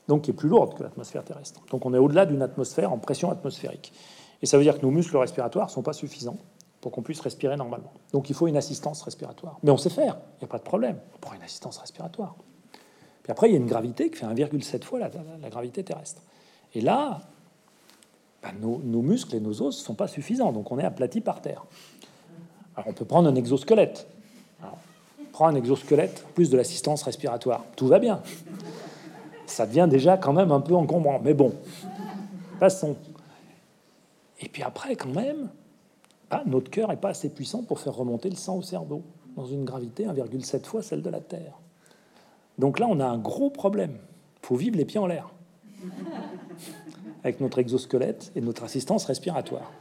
donc qui est plus lourde que l'atmosphère terrestre. Donc on est au-delà d'une atmosphère en pression atmosphérique. Et ça veut dire que nos muscles respiratoires ne sont pas suffisants pour qu'on puisse respirer normalement. Donc il faut une assistance respiratoire. Mais on sait faire, il n'y a pas de problème. On prend une assistance respiratoire. Puis après, il y a une gravité qui fait 1,7 fois la, la gravité terrestre. Et là, bah, nos, muscles et nos os ne sont pas suffisants, donc on est aplati par terre. Alors on peut prendre un exosquelette. prends un exosquelette, plus de l'assistance respiratoire. Tout va bien. Ça devient déjà quand même un peu encombrant, mais bon, passons. Et puis après, quand même, bah, notre cœur n'est pas assez puissant pour faire remonter le sang au cerveau, dans une gravité 1,7 fois celle de la Terre. Donc là, on a un gros problème. Il faut vivre les pieds en l'air avec notre exosquelette et notre assistance respiratoire.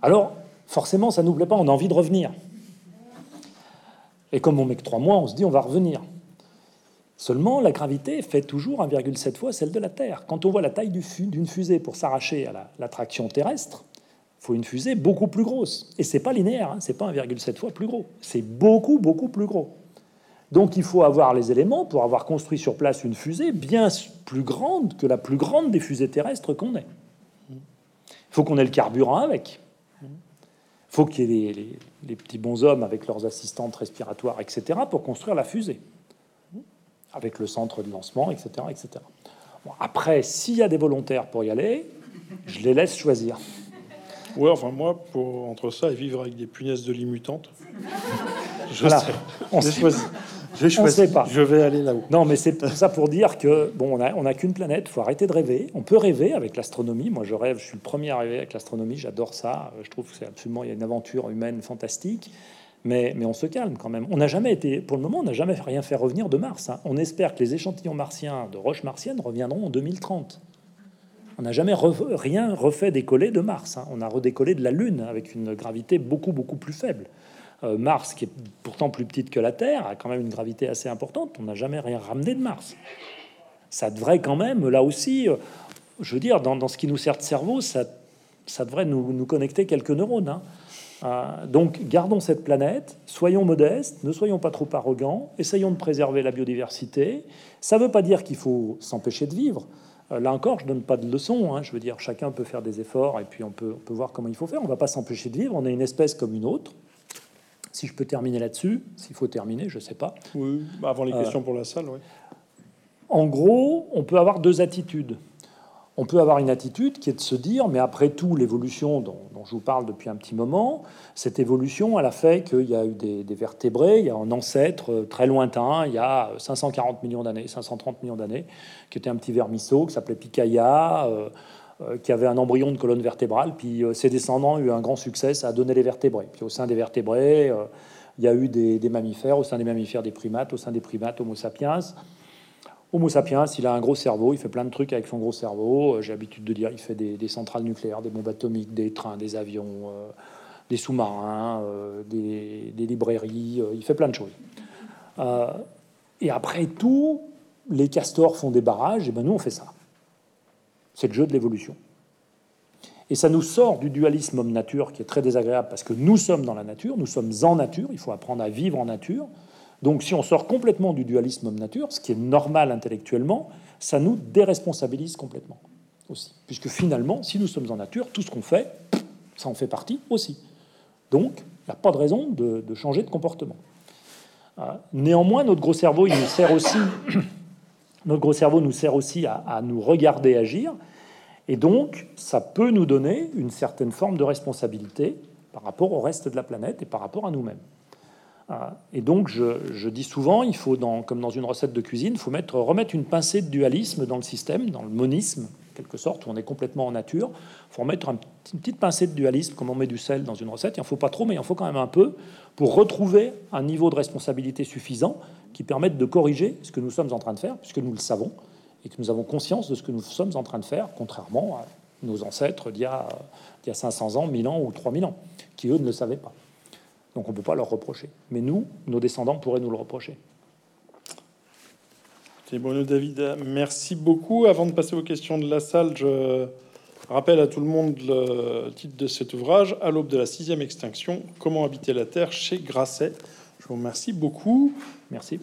Alors, forcément, ça nous plaît pas, on a envie de revenir. Et comme on met que trois mois, on se dit on va revenir. Seulement, la gravité fait toujours 1,7 fois celle de la Terre. Quand on voit la taille d'une fusée pour s'arracher à l'attraction terrestre, il faut une fusée beaucoup plus grosse. Et c'est pas linéaire, hein, c'est pas 1,7 fois plus gros. C'est beaucoup, beaucoup plus gros. Donc il faut avoir les éléments pour avoir construit sur place une fusée bien plus grande que la plus grande des fusées terrestres qu'on ait. Il faut qu'on ait le carburant avec. Faut qu'il y ait les, les, petits bonshommes avec leurs assistantes respiratoires, etc., pour construire la fusée, avec le centre de lancement, etc. etc. après, s'il y a des volontaires pour y aller, je les laisse choisir. Ouais, enfin moi, pour entre ça et vivre avec des punaises de lit mutantes, je voilà. on choisit. Je sais pas. Je vais aller là-haut. Non, mais c'est ça pour dire que bon, on a, qu'une planète. Faut arrêter de rêver. On peut rêver avec l'astronomie. Moi, je rêve. Je suis le premier à rêver avec l'astronomie. J'adore ça. Je trouve que c'est absolument il y a une aventure humaine fantastique. Mais, mais on se calme quand même. On n'a jamais été, pour le moment, on n'a jamais rien fait revenir de Mars. Hein. On espère que les échantillons martiens de roches martiennes reviendront en 2030. On n'a jamais rien refait décoller de Mars. Hein. On a redécollé de la Lune avec une gravité beaucoup, beaucoup plus faible. Euh, Mars, qui est pourtant plus petite que la Terre, a quand même une gravité assez importante. On n'a jamais rien ramené de Mars. Ça devrait quand même, là aussi, euh, je veux dire, dans, ce qui nous sert de cerveau, ça, devrait nous, connecter quelques neurones. Hein. Euh, donc, gardons cette planète, soyons modestes, ne soyons pas trop arrogants, essayons de préserver la biodiversité. Ça ne veut pas dire qu'il faut s'empêcher de vivre. là encore, je ne donne pas de leçons. Hein. Je veux dire, chacun peut faire des efforts et puis on peut, on peut voir comment il faut faire. On ne va pas s'empêcher de vivre. On est une espèce comme une autre. Si je peux terminer là-dessus, s'il faut terminer, je ne sais pas. Oui, bah, avant les questions pour la salle, oui. En gros, on peut avoir deux attitudes. on peut avoir une attitude qui est de se dire, mais après tout, l'évolution dont, je vous parle depuis un petit moment, cette évolution, elle a fait qu'il y a eu des, vertébrés, il y a un ancêtre très lointain, il y a 540 millions d'années, 530 millions d'années, qui était un petit vermisseau qui s'appelait Picaya, euh, euh, qui avait un embryon de colonne vertébrale, puis euh, ses descendants ont eu un grand succès, ça a donné les vertébrés. Puis au sein des vertébrés, il y a eu des, mammifères, au sein des mammifères, des primates, au sein des primates, Homo sapiens. Homo sapiens, il a un gros cerveau, il fait plein de trucs avec son gros cerveau. Euh, j'ai l'habitude de dire, il fait des, centrales nucléaires, des bombes atomiques, des trains, des avions, euh, des sous-marins, euh, des, librairies. il fait plein de choses. et après tout, les castors font des barrages, et ben nous on fait ça. C'est le jeu de l'évolution. Et ça nous sort du dualisme homme-nature qui est très désagréable parce que nous sommes dans la nature, nous sommes en nature, il faut apprendre à vivre en nature. Donc si on sort complètement du dualisme homme-nature, ce qui est normal intellectuellement, ça nous déresponsabilise complètement aussi. Puisque finalement, si nous sommes en nature, tout ce qu'on fait, ça en fait partie aussi. Donc, il n'y a pas de raison de, changer de comportement. Euh, néanmoins, notre gros cerveau, il nous sert aussi, notre gros cerveau nous sert aussi à, nous regarder agir, et donc ça peut nous donner une certaine forme de responsabilité par rapport au reste de la planète et par rapport à nous-mêmes. Ah, et donc, je, dis souvent, il faut, dans, comme dans une recette de cuisine, il faut mettre, remettre une pincée de dualisme dans le système, dans le monisme, en quelque sorte, où on est complètement en nature. Il faut remettre une petite pincée de dualisme, comme on met du sel dans une recette. Il n'en faut pas trop, mais il en faut quand même un peu, pour retrouver un niveau de responsabilité suffisant qui permette de corriger ce que nous sommes en train de faire, puisque nous le savons, et que nous avons conscience de ce que nous sommes en train de faire, contrairement à nos ancêtres d'il y, a, y a 500 ans, 1000 ans ou 3000 ans, qui eux ne le savaient pas. Donc on ne peut pas leur reprocher. Mais nous, nos descendants pourraient nous le reprocher. C'est David. Merci beaucoup. Avant de passer aux questions de la salle, je rappelle à tout le monde le titre de cet ouvrage, À l'aube de la sixième extinction, Comment habiter la Terre chez Grasset. Je vous remercie beaucoup. Merci.